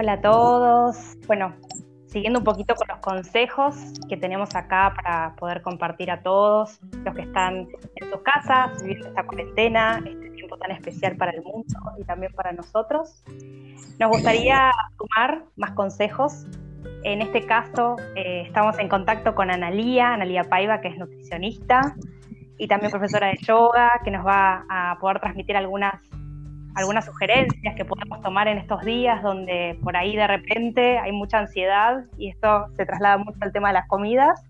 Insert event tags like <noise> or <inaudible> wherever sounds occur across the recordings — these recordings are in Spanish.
Hola a todos. Bueno, siguiendo un poquito con los consejos que tenemos acá para poder compartir a todos los que están en sus casas, viviendo esta cuarentena, este tiempo tan especial para el mundo y también para nosotros. Nos gustaría sumar más consejos. En este caso, eh, estamos en contacto con Analía, Analía Paiva, que es nutricionista y también profesora de yoga, que nos va a poder transmitir algunas algunas sugerencias que podemos tomar en estos días donde por ahí de repente hay mucha ansiedad y esto se traslada mucho al tema de las comidas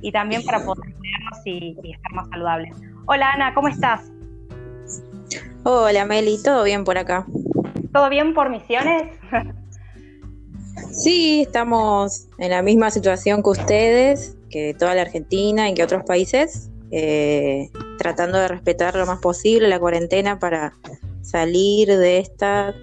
y también para poder cuidarnos y, estar más saludables. Hola Ana, ¿cómo estás? Hola Meli, ¿todo bien por acá? ¿Todo bien por misiones? sí, estamos en la misma situación que ustedes, que toda la Argentina y que otros países, eh, tratando de respetar lo más posible la cuarentena para salir de esta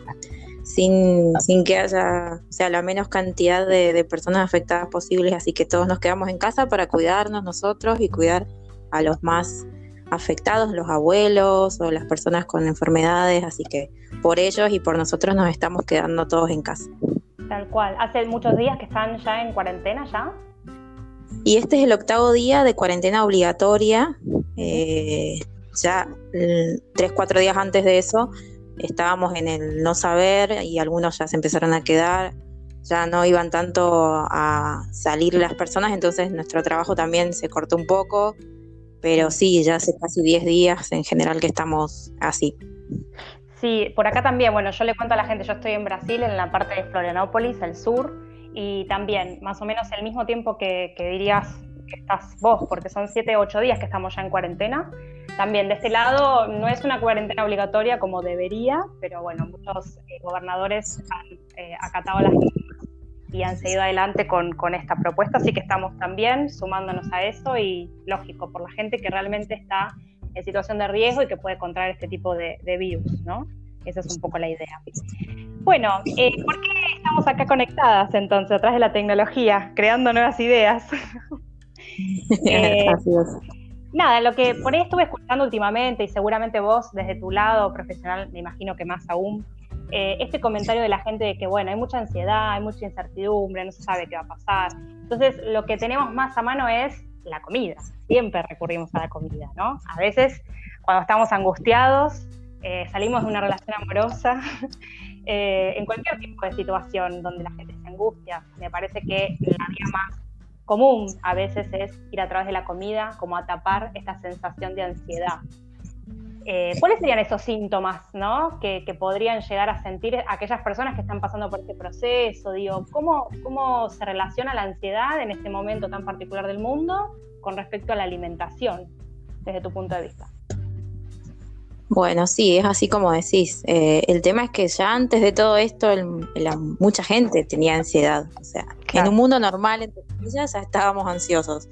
sin, sin que haya sea, la menos cantidad de, personas afectadas posibles, así que todos nos quedamos en casa para cuidarnos nosotros y cuidar a los más afectados, los abuelos o las personas con enfermedades, así que por ellos y por nosotros nos estamos quedando todos en casa. Tal cual. ¿Hace muchos días que están ya en cuarentena ya? Y este es el octavo día de cuarentena obligatoria. Eh, ya mm, tres, cuatro días antes de eso estábamos en el no saber y algunos ya se empezaron a quedar, ya no iban tanto a salir las personas, entonces nuestro trabajo también se cortó un poco, pero sí, ya hace casi 10 días en general que estamos así. Sí, por acá también, bueno, yo le cuento a la gente, yo estoy en Brasil, en la parte de Florianópolis, el sur, y también más o menos el mismo tiempo que, que dirías que estás vos, porque son 7, 8 días que estamos ya en cuarentena. También de este lado no es una cuarentena obligatoria como debería, pero bueno, muchos eh, gobernadores han eh, acatado las y han seguido adelante con, con, esta propuesta, así que estamos también sumándonos a eso y lógico, por la gente que realmente está en situación de riesgo y que puede contraer este tipo de, virus, ¿no? Esa es un poco la idea. Bueno, eh, ¿por qué estamos acá conectadas entonces, atrás de la tecnología, creando nuevas ideas? <laughs> eh, nada, lo que por ahí estuve escuchando últimamente, y seguramente vos desde tu lado profesional, me imagino que más aún, eh, este comentario de la gente de que, bueno, hay mucha ansiedad, hay mucha incertidumbre, no se sabe qué va a pasar. Entonces, lo que tenemos más a mano es la comida. Siempre recurrimos a la comida, ¿no? A veces, cuando estamos angustiados, eh, salimos de una relación amorosa, <laughs> eh, en cualquier tipo de situación donde la gente se angustia, me parece que la vía más común a veces es ir a través de la comida como a tapar esta sensación de ansiedad. Eh, ¿Cuáles serían esos síntomas ¿no? que, podrían llegar a sentir aquellas personas que están pasando por este proceso? Digo, ¿cómo, ¿Cómo se relaciona la ansiedad en este momento tan particular del mundo con respecto a la alimentación, desde tu punto de vista? Bueno, sí, es así como decís. Eh, el tema es que ya antes de todo esto, mucha gente tenía ansiedad. O sea, en un mundo normal, entre comillas, ya estábamos ansiosos.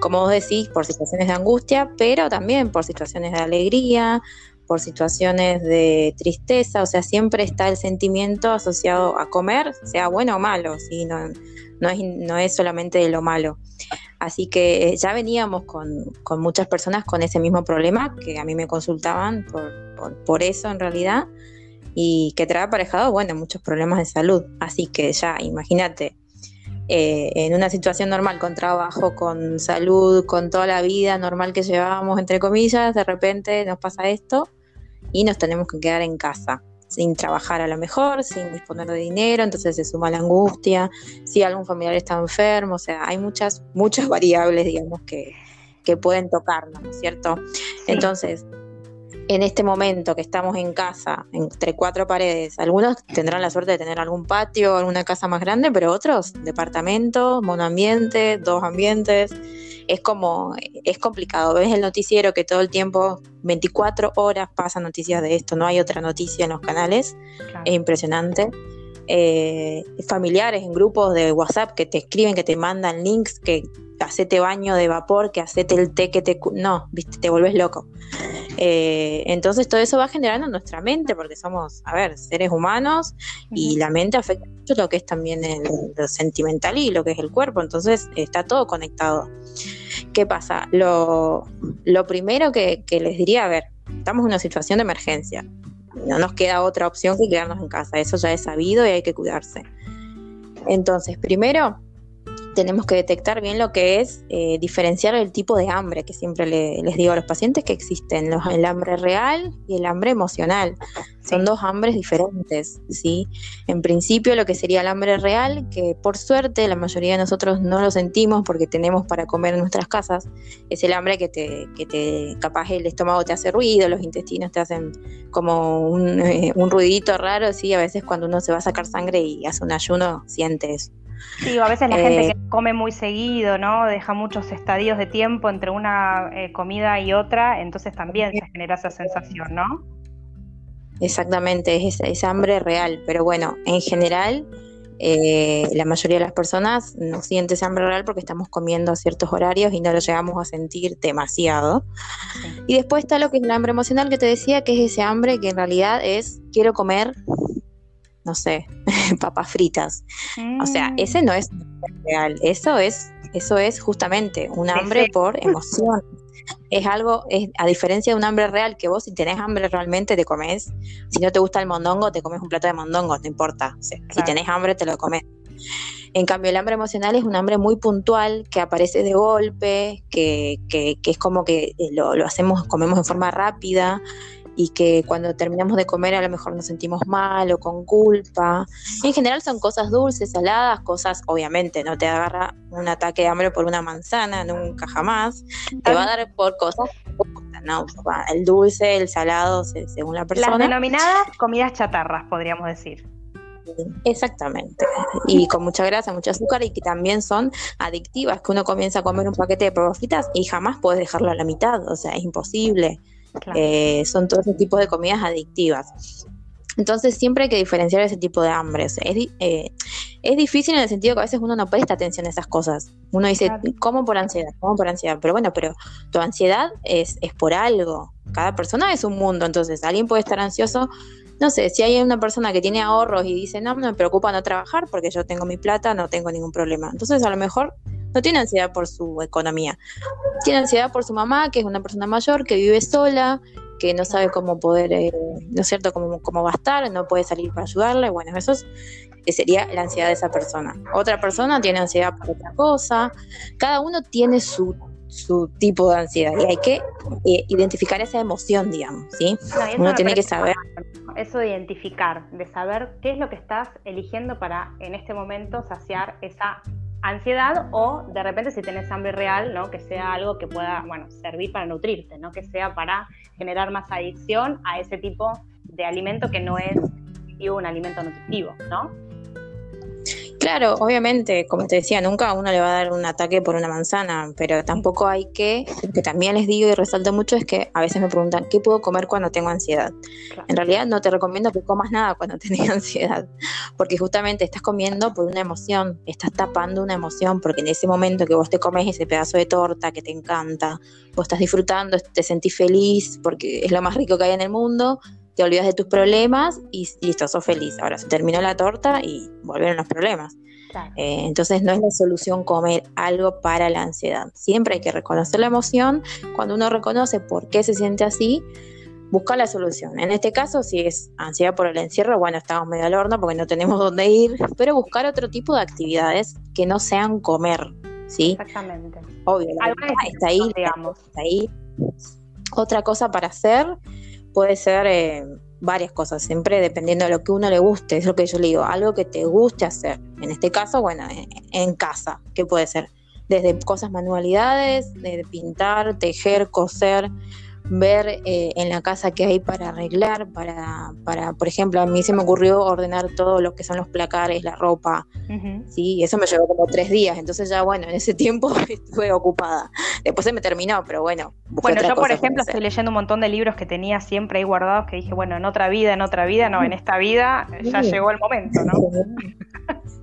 Como vos decís, por situaciones de angustia, pero también por situaciones de alegría, por situaciones de tristeza. O sea, siempre está el sentimiento asociado a comer, sea bueno o malo. ¿sí? No, no, es, no es solamente de lo malo. Así que eh, ya veníamos con, muchas personas con ese mismo problema, que a mí me consultaban por, eso en realidad, y que trae aparejado, bueno, muchos problemas de salud. Así que ya, imagínate, eh, en una situación normal, con trabajo, con salud, con toda la vida normal que llevábamos, entre comillas, de repente nos pasa esto y nos tenemos que quedar en casa sin trabajar a lo mejor, sin disponer de dinero, entonces se suma la angustia, si algún familiar está enfermo, o sea, hay muchas, muchas <laughs> variables, digamos, que, que pueden tocarnos, ¿no es cierto? Entonces, en este momento que estamos en casa, entre cuatro paredes, algunos tendrán la suerte de tener algún patio, alguna casa más grande, pero otros, departamento, monoambiente, dos ambientes, es como, es complicado. Ves el noticiero que todo el tiempo, 24 horas pasan noticias de esto, no hay otra noticia en los canales, es impresionante. Eh, familiares en grupos de WhatsApp que te escriben, que te mandan links, que hacete baño de vapor, que hacete el té, que te... No, viste, te vuelves loco. Eh, entonces todo eso va generando en nuestra mente, porque somos, a ver, seres humanos y la mente afecta mucho lo que es también el, lo sentimental y lo que es el cuerpo, entonces está todo conectado. ¿Qué pasa? Lo, lo primero que, les diría, a ver, estamos en una situación de emergencia. No nos queda otra opción que quedarnos en casa. Eso ya es sabido y hay que cuidarse. Entonces, primero, tenemos que detectar bien lo que es eh, diferenciar el tipo de hambre que siempre les digo a los pacientes que existen, el hambre real y el hambre emocional. Son dos hambres diferentes, ¿sí? En principio lo que sería el hambre real, que por suerte la mayoría de nosotros no lo sentimos porque tenemos para comer en nuestras casas, es el hambre que te, que te capaz el estómago te hace ruido, los intestinos te hacen como un, eh, un ruidito raro, ¿sí? A veces cuando uno se va a sacar sangre y hace un ayuno, siente eso. Sí, a veces la gente que eh, come muy seguido, ¿no? Deja muchos estadios de tiempo entre una eh, comida y otra, entonces también se genera esa sensación, ¿no? Exactamente, es, hambre real, pero bueno, en general eh, la mayoría de las personas no siente ese hambre real porque estamos comiendo a ciertos horarios y no lo llegamos a sentir demasiado. Y después está lo que es el hambre emocional que te decía, que es ese hambre que en realidad es quiero comer no sé, <laughs> papas fritas. O sea, mm. ese no es real, eso es, eso es justamente un hambre por emoción. Es algo, es, a diferencia de un hambre real, que vos si tenés hambre realmente te comes. Si no te gusta el mondongo, te comes un plato de mondongo, no importa. Si tenés hambre, te lo comes. En cambio, el hambre emocional es un hambre muy puntual, que aparece de golpe, que, que, que es como que lo, lo, hacemos, comemos en forma rápida, y que cuando terminamos de comer a lo mejor nos sentimos mal o con culpa. En general son cosas dulces, saladas, cosas, obviamente, no te agarra un ataque de hambre por una manzana, nunca jamás. Te va a dar por cosas ¿no? El dulce, el salado, según la persona. Las denominadas comidas chatarras, podríamos decir. Exactamente. Y con mucha grasa, mucho azúcar y que también son adictivas, que uno comienza a comer un paquete de papas y jamás puedes dejarlo a la mitad, o sea, es imposible. Eh, son todo ese tipo de comidas adictivas. Entonces siempre hay que diferenciar ese tipo de hambre. Eh, es, difícil en el sentido que a veces uno no presta atención a esas cosas. Uno dice, ¿cómo por ansiedad? ¿Cómo por ansiedad? Pero bueno, pero tu ansiedad es, es por algo. Cada persona es un mundo, entonces alguien puede estar ansioso. No sé, si hay una persona que tiene ahorros y dice, no, no me preocupa no trabajar porque yo tengo mi plata, no tengo ningún problema. Entonces a lo mejor no tiene ansiedad por su economía. Tiene ansiedad por su mamá, que es una persona mayor, que vive sola, que no sabe cómo poder, eh, ¿no es cierto?, cómo, cómo va a estar, no puede salir para ayudarle. Bueno, eso es, sería la ansiedad de esa persona. Otra persona tiene ansiedad por otra cosa. Cada uno tiene su, su tipo de ansiedad y hay que eh, identificar esa emoción, digamos, ¿sí? uno tiene que saber. Eso de identificar, de saber qué es lo que estás eligiendo para en este momento saciar esa ansiedad o de repente si tenés hambre real, ¿no? Que sea algo que pueda, bueno, servir para nutrirte, ¿no? Que sea para generar más adicción a ese tipo de alimento que no es un alimento nutritivo, ¿no? Claro, obviamente, como te decía, nunca a uno le va a dar un ataque por una manzana, pero tampoco hay que, lo que también les digo y resalto mucho es que a veces me preguntan, ¿qué puedo comer cuando tengo ansiedad? En realidad no te recomiendo que comas nada cuando <laughs> tenés ansiedad, porque justamente estás comiendo por una emoción, estás tapando una emoción, porque en ese momento que vos te comes ese pedazo de torta que te encanta, vos estás disfrutando, te sentís feliz porque es lo más rico que hay en el mundo, te olvidas de tus problemas y listo, sos feliz. Ahora se terminó la torta y volvieron los problemas. Eh, entonces no es la solución comer algo para la ansiedad. Siempre hay que reconocer la emoción. Cuando uno reconoce por qué se siente así, busca la solución. En este caso, si es ansiedad por el encierro, bueno, estamos medio al horno porque no tenemos dónde ir, pero buscar otro tipo de actividades que no sean comer, ¿sí? Exactamente. Obvio, está ahí, digamos. Está ahí. Otra cosa para hacer puede ser eh, varias cosas, siempre dependiendo de lo que uno le guste, es lo que yo le digo, algo que te guste hacer. En este caso, bueno, en, casa, ¿qué puede ser? Desde cosas manualidades, de pintar, tejer, coser, ver eh, en la casa qué hay para arreglar, para, para, por ejemplo, a mí se me ocurrió ordenar todo lo que son los placares, la ropa, ¿sí? Eso me llevó como tres días, entonces ya, bueno, en ese tiempo <laughs> estuve ocupada. Después se me terminó, pero bueno. Bueno, yo, por ejemplo, estoy leyendo un montón de libros que tenía siempre ahí guardados que dije, bueno, en otra vida, en otra vida, no, en esta vida ya llegó el momento, ¿no?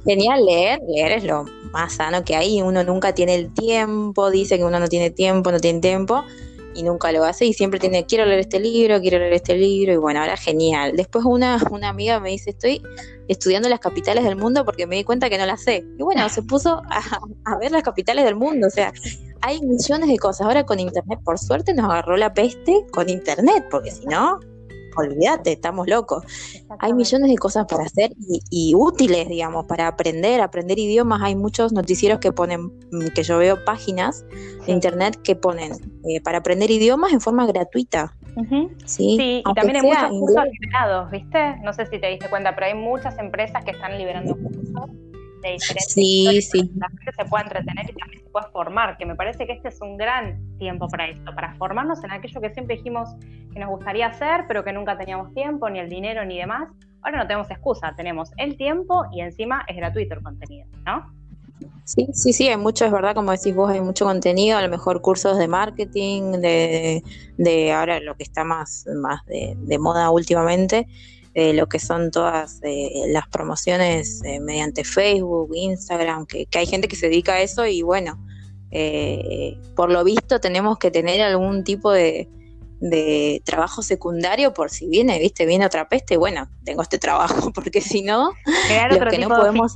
Genial leer, leer es lo más sano que hay, uno nunca tiene el tiempo, dice que uno no tiene tiempo, no tiene tiempo, y nunca lo hace y siempre tiene, quiero leer este libro, quiero leer este libro y bueno, ahora genial. Después una, una amiga me dice, estoy estudiando las capitales del mundo porque me di cuenta que no las sé. Y bueno, se puso a, ver las capitales del mundo, o sea, hay millones de cosas. Ahora con Internet, por suerte nos agarró la peste con Internet, porque si no, olvídate, estamos locos. Hay millones de cosas para hacer y, útiles, digamos, para aprender, aprender idiomas. Hay muchos noticieros que ponen, mm, que yo veo páginas de internet que ponen eh, para aprender idiomas en forma gratuita. Sí, y también hay muchos cursos liberados, ¿viste? No sé si te diste cuenta, pero hay muchas empresas que están liberando cursos de diferentes sí, sí. la gente se pueda entretener y también se pueda formar, que me parece que este es un gran tiempo para esto, para formarnos en aquello que siempre dijimos que nos gustaría hacer, pero que nunca teníamos tiempo, ni el dinero, ni demás. Ahora no tenemos excusa, tenemos el tiempo y encima es gratuito el contenido, ¿no? Sí, sí, sí, hay mucho, es verdad, como decís vos, hay mucho contenido, a lo mejor cursos de marketing, de, de ahora lo que está más, más de, de moda últimamente, lo que son todas eh, las promociones eh, mediante Facebook, Instagram, que, hay gente que se dedica a eso y bueno, eh, por lo visto tenemos que tener algún tipo de, trabajo secundario por si viene, viste, viene otra peste, bueno, tengo este trabajo, <laughs> porque si no, lo que no podemos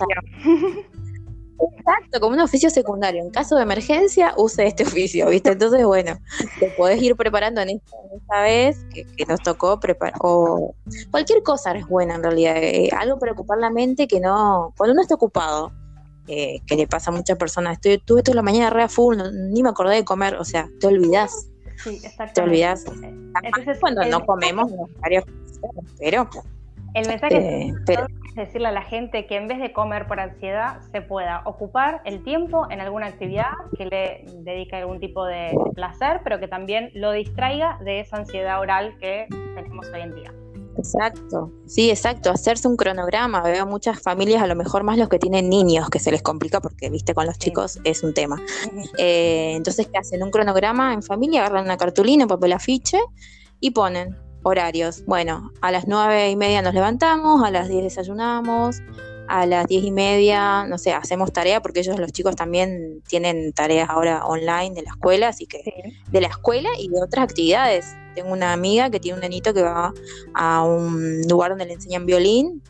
Exacto, como un oficio secundario. En caso de emergencia, use este <laughs> oficio, ¿viste? Entonces, bueno, te podés ir preparando en esta, vez que, nos tocó preparar. O cualquier cosa es buena en realidad. Eh, algo para ocupar la mente que no. Cuando uno está ocupado, eh, que le pasa a muchas personas, estoy, tuve toda la mañana re a full, ni me acordé de comer, o sea, te olvidas. Sí, te olvidas. Entonces, cuando no comemos, pero. El mensaje es este, decirle a la gente que en vez de comer por ansiedad, se pueda ocupar el tiempo en alguna actividad que le dedique algún tipo de placer, pero que también lo distraiga de esa ansiedad oral que tenemos hoy en día. Exacto, sí, exacto, hacerse un cronograma. Veo muchas familias, a lo mejor más los que tienen niños, que se les complica porque, viste, con los chicos es un tema. Eh, entonces, ¿qué hacen? Un cronograma en familia, agarran una cartulina, un papel afiche y ponen horarios. Bueno, a las nueve y media nos levantamos, a las diez desayunamos, a las diez y media, no sé, hacemos tarea porque ellos, los chicos, también tienen tareas ahora online de la escuela, así que de la escuela y de otras actividades. Tengo una amiga que tiene un nenito que va a un lugar donde le enseñan violín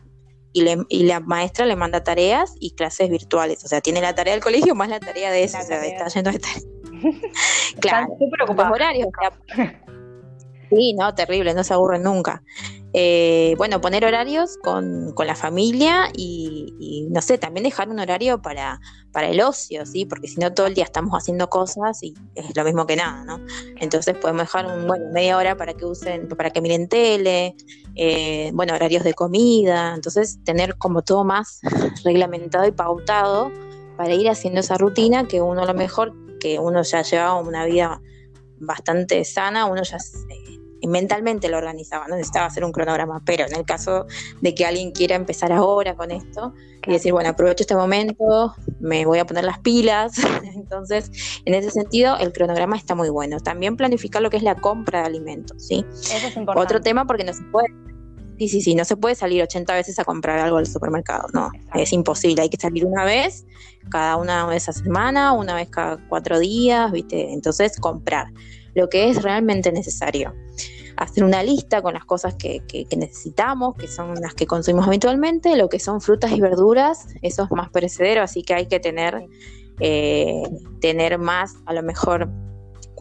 y, le, y la maestra le manda tareas y clases virtuales. O sea, tiene la tarea del colegio más la tarea de eso. o sea, está yendo de tarea. <laughs> <laughs> claro, los horarios. <laughs> Sí, no, terrible, no se aburren nunca. Eh, bueno, poner horarios con, con la familia y, no sé, también dejar un horario para, para el ocio, ¿sí? Porque si no todo el día estamos haciendo cosas y es lo mismo que nada, ¿no? Entonces podemos dejar un, bueno, media hora para que usen, para que miren tele, eh, bueno, horarios de comida, entonces tener como todo más reglamentado y pautado para ir haciendo esa rutina que uno a lo mejor, que uno ya llevaba una vida bastante sana, uno ya mentalmente lo organizaba, no necesitaba hacer un cronograma, pero en el caso de que alguien quiera empezar ahora con esto y decir, bueno, aprovecho este momento, me voy a poner las pilas, <laughs> entonces en ese sentido el cronograma está muy bueno. También planificar lo que es la compra de alimentos, ¿sí? Eso es importante. Otro tema porque no se puede Sí, sí, sí, no se puede salir 80 veces a comprar algo al supermercado, no, es imposible, hay que salir una vez, cada una vez a semana, una vez cada cuatro días, ¿viste? Entonces comprar lo que es realmente necesario. Hacer una lista con las cosas que, necesitamos, que son las que consumimos habitualmente, lo que son frutas y verduras, eso es más perecedero, así que hay que tener, eh, tener más, a lo mejor,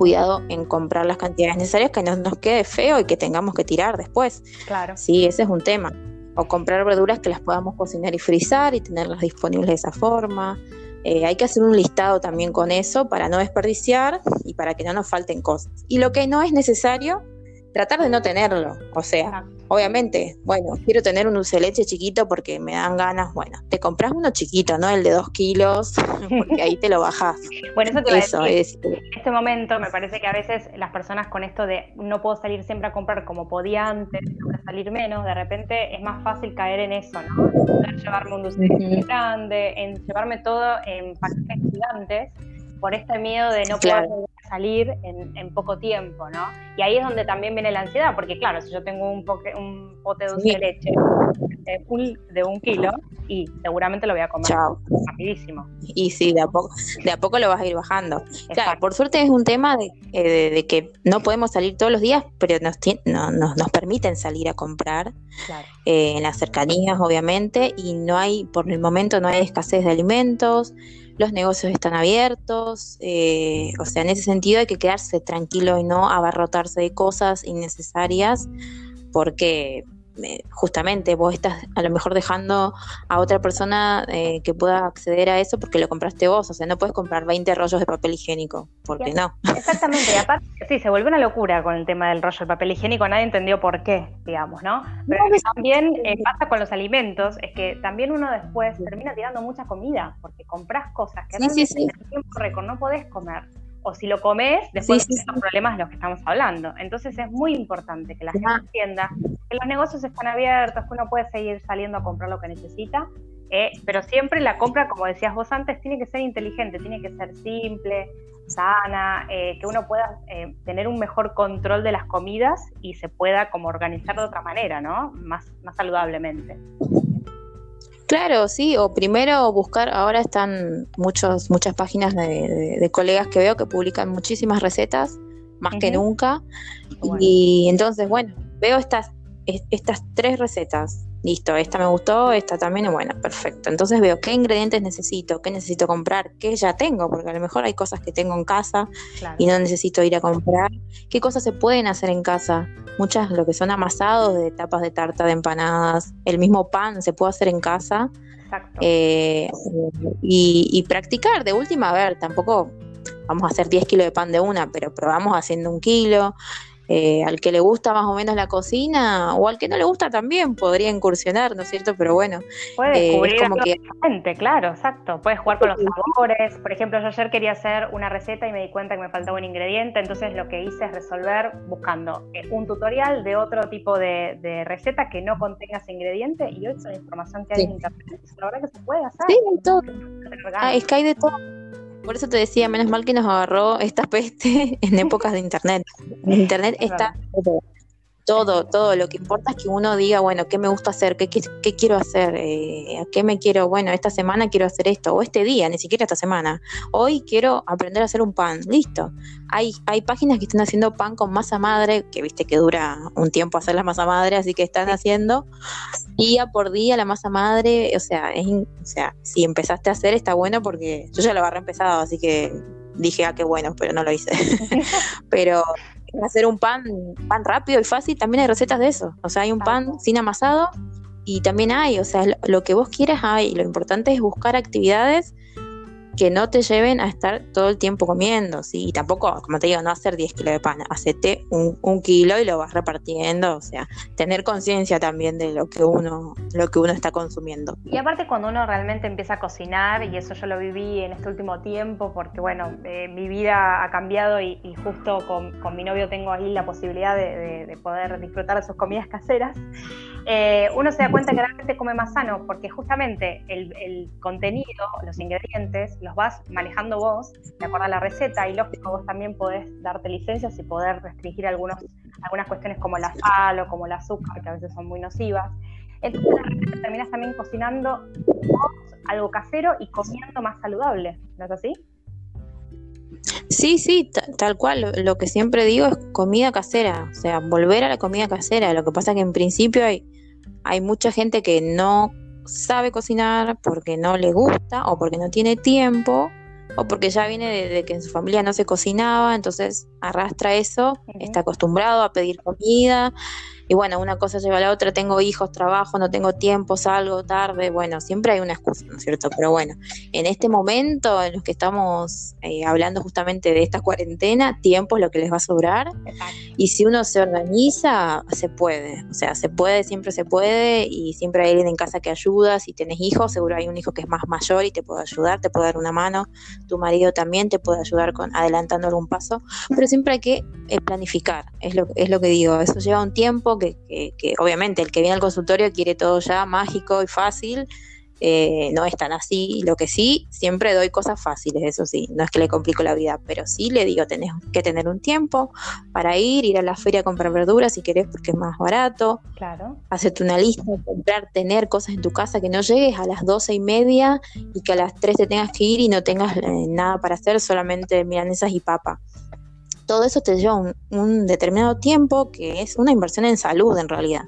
cuidado en comprar las cantidades necesarias, que no nos quede feo y que tengamos que tirar después. Claro. Sí, ese es un tema. O comprar verduras que las podamos cocinar y frizar y tenerlas disponibles de esa forma. Eh, hay que hacer un listado también con eso para no desperdiciar y para que no nos falten cosas. Y lo que no es necesario, tratar de no tenerlo. O sea, obviamente, bueno, quiero tener un dulce de leche chiquito porque me dan ganas. Bueno, te compras uno chiquito, ¿no? El de dos kilos, <laughs> porque ahí te lo bajas. bueno, eso te eso Es, en este momento me parece que a veces las personas con esto de no puedo salir siempre a comprar como podía antes, salir menos, de repente es más fácil caer en eso, ¿no? Poder llevarme un dulce de leche grande, en llevarme todo en paquetes gigantes por este miedo de no poder salir en, poco tiempo, ¿no? Y ahí es donde también viene la ansiedad, porque claro, si yo tengo un, un pote de dulce de leche de un, kilo, y seguramente lo voy a comer rapidísimo. Y sí, de a poco, de a poco lo vas a ir bajando. Claro, por suerte es un tema eh, de, que no podemos salir todos los días, pero nos, nos, permiten salir a comprar eh, en las cercanías, obviamente, y no hay, por el momento no hay escasez de alimentos los negocios están abiertos, eh, o sea, en ese sentido hay que quedarse tranquilo y no abarrotarse de cosas innecesarias porque justamente vos estás a lo mejor dejando a otra persona eh, que pueda acceder a eso porque lo compraste vos, o sea, no puedes comprar 20 rollos de papel higiénico, porque no. <laughs> Exactamente, y aparte, sí, se volvió una locura con el tema del rollo de papel higiénico, nadie entendió por qué, digamos, ¿no? Pero también eh, pasa con los alimentos, es que también uno después termina tirando mucha comida, porque compras cosas que sí, en el tiempo récord no podés comer o si lo comes, después sí, los problemas de los que estamos hablando. Entonces es muy importante que la gente entienda que los negocios están abiertos, que uno puede seguir saliendo a comprar lo que necesita, eh, pero siempre la compra, como decías vos antes, tiene que ser inteligente, tiene que ser simple, sana, eh, que uno pueda eh, tener un mejor control de las comidas y se pueda como organizar de otra manera, ¿no? Más, más saludablemente. Claro, sí, o primero buscar, ahora están muchos, muchas páginas de, colegas que veo que publican muchísimas recetas, más que nunca, y entonces, bueno, veo estas, estas tres recetas listo, esta me gustó, esta también, bueno, perfecto. Entonces veo qué ingredientes necesito, qué necesito comprar, qué ya tengo, porque a lo mejor hay cosas que tengo en casa y no necesito ir a comprar. ¿Qué cosas se pueden hacer en casa? Muchas, lo que son amasados de tapas de tarta, de empanadas, el mismo pan se puede hacer en casa. Eh, y, y practicar, de última, a ver, tampoco vamos a hacer 10 kilos de pan de una, pero probamos haciendo un kilo. Eh, al que le gusta más o menos la cocina o al que no le gusta también podría incursionar, ¿no es cierto? Pero bueno, puede eh, descubrir como que... claro, exacto. Puedes jugar con los sabores. Por ejemplo, yo ayer quería hacer una receta y me di cuenta que me faltaba un ingrediente, entonces lo que hice es resolver buscando eh, un tutorial de otro tipo de, receta que no contenga ese ingrediente y hoy es la información que hay en internet. La verdad que se puede hacer. Sí, todo. Ah, es que hay de todo por eso te decía, menos mal que nos agarró esta peste <laughs> en épocas de internet. internet está todo, todo. Lo que importa es que uno diga, bueno, ¿qué me gusta hacer? ¿Qué, qué, quiero hacer? Eh, ¿A qué me quiero? Bueno, esta semana quiero hacer esto, o este día, ni siquiera esta semana. Hoy quiero aprender a hacer un pan. Listo. Hay, hay páginas que están haciendo pan con masa madre, que viste que dura un tiempo hacer la masa madre, así que están haciendo día por día la masa madre. O sea, es, o sea, si empezaste a hacer está bueno porque yo ya lo había empezado, así que dije, ah, qué bueno, pero no lo hice. <laughs> pero hacer un pan, pan rápido y fácil, también hay recetas de eso. O sea, hay un pan sin amasado y también hay, o sea, lo que vos quieras hay. Lo importante es buscar actividades que no te lleven a estar todo el tiempo comiendo, ¿sí? Y tampoco, como te digo, no hacer 10 kilos de pan, hacete un, un kilo y lo vas repartiendo, o sea, tener conciencia también de lo que uno, lo que uno está consumiendo. Y aparte cuando uno realmente empieza a cocinar, y eso yo lo viví en este último tiempo, porque bueno, eh, mi vida ha cambiado y, justo con, con, mi novio tengo ahí la posibilidad de, de, poder disfrutar de sus comidas caseras, eh, uno se da cuenta que realmente come más sano, porque justamente el, el contenido, los ingredientes, los vas manejando vos, de acuerdo la receta, y lógico, vos también podés darte licencias y poder restringir algunos, algunas cuestiones como la sal o como el azúcar, que a veces son muy nocivas. Entonces terminas también cocinando algo casero y comiendo más saludable, ¿no es así? Sí, sí, tal cual. Lo, que siempre digo es comida casera, o sea, volver a la comida casera. Lo que pasa es que en principio hay, hay mucha gente que no sabe cocinar porque no le gusta o porque no tiene tiempo o porque ya viene de, que en su familia no se cocinaba, entonces arrastra eso, está acostumbrado a pedir comida y bueno, una cosa lleva a la otra, tengo hijos, trabajo, no tengo tiempo, salgo tarde, bueno, siempre hay una excusa, ¿no es cierto? Pero bueno, en este momento en los que estamos eh, hablando justamente de esta cuarentena, tiempo es lo que les va a sobrar y si uno se organiza, se puede, o sea, se puede, siempre se puede y siempre hay alguien en casa que ayuda, si tienes hijos, seguro hay un hijo que es más mayor y te puede ayudar, te puede dar una mano, tu marido también te puede ayudar con adelantando algún paso, pero siempre hay que eh, planificar, es lo, es lo que digo, eso lleva un tiempo que, obviamente el que viene al consultorio quiere todo ya mágico y fácil, eh, no es tan así. Lo que sí, siempre doy cosas fáciles, eso sí, no es que le complico la vida, pero sí le digo, tenés que tener un tiempo para ir, ir a la feria a comprar verduras si querés porque es más barato. Claro. Hacerte una lista, comprar, tener cosas en tu casa, que no llegues a las doce y media y que a las tres te tengas que ir y no tengas eh, nada para hacer, solamente milanesas y papa todo eso te lleva un, determinado tiempo que es una inversión en salud en realidad.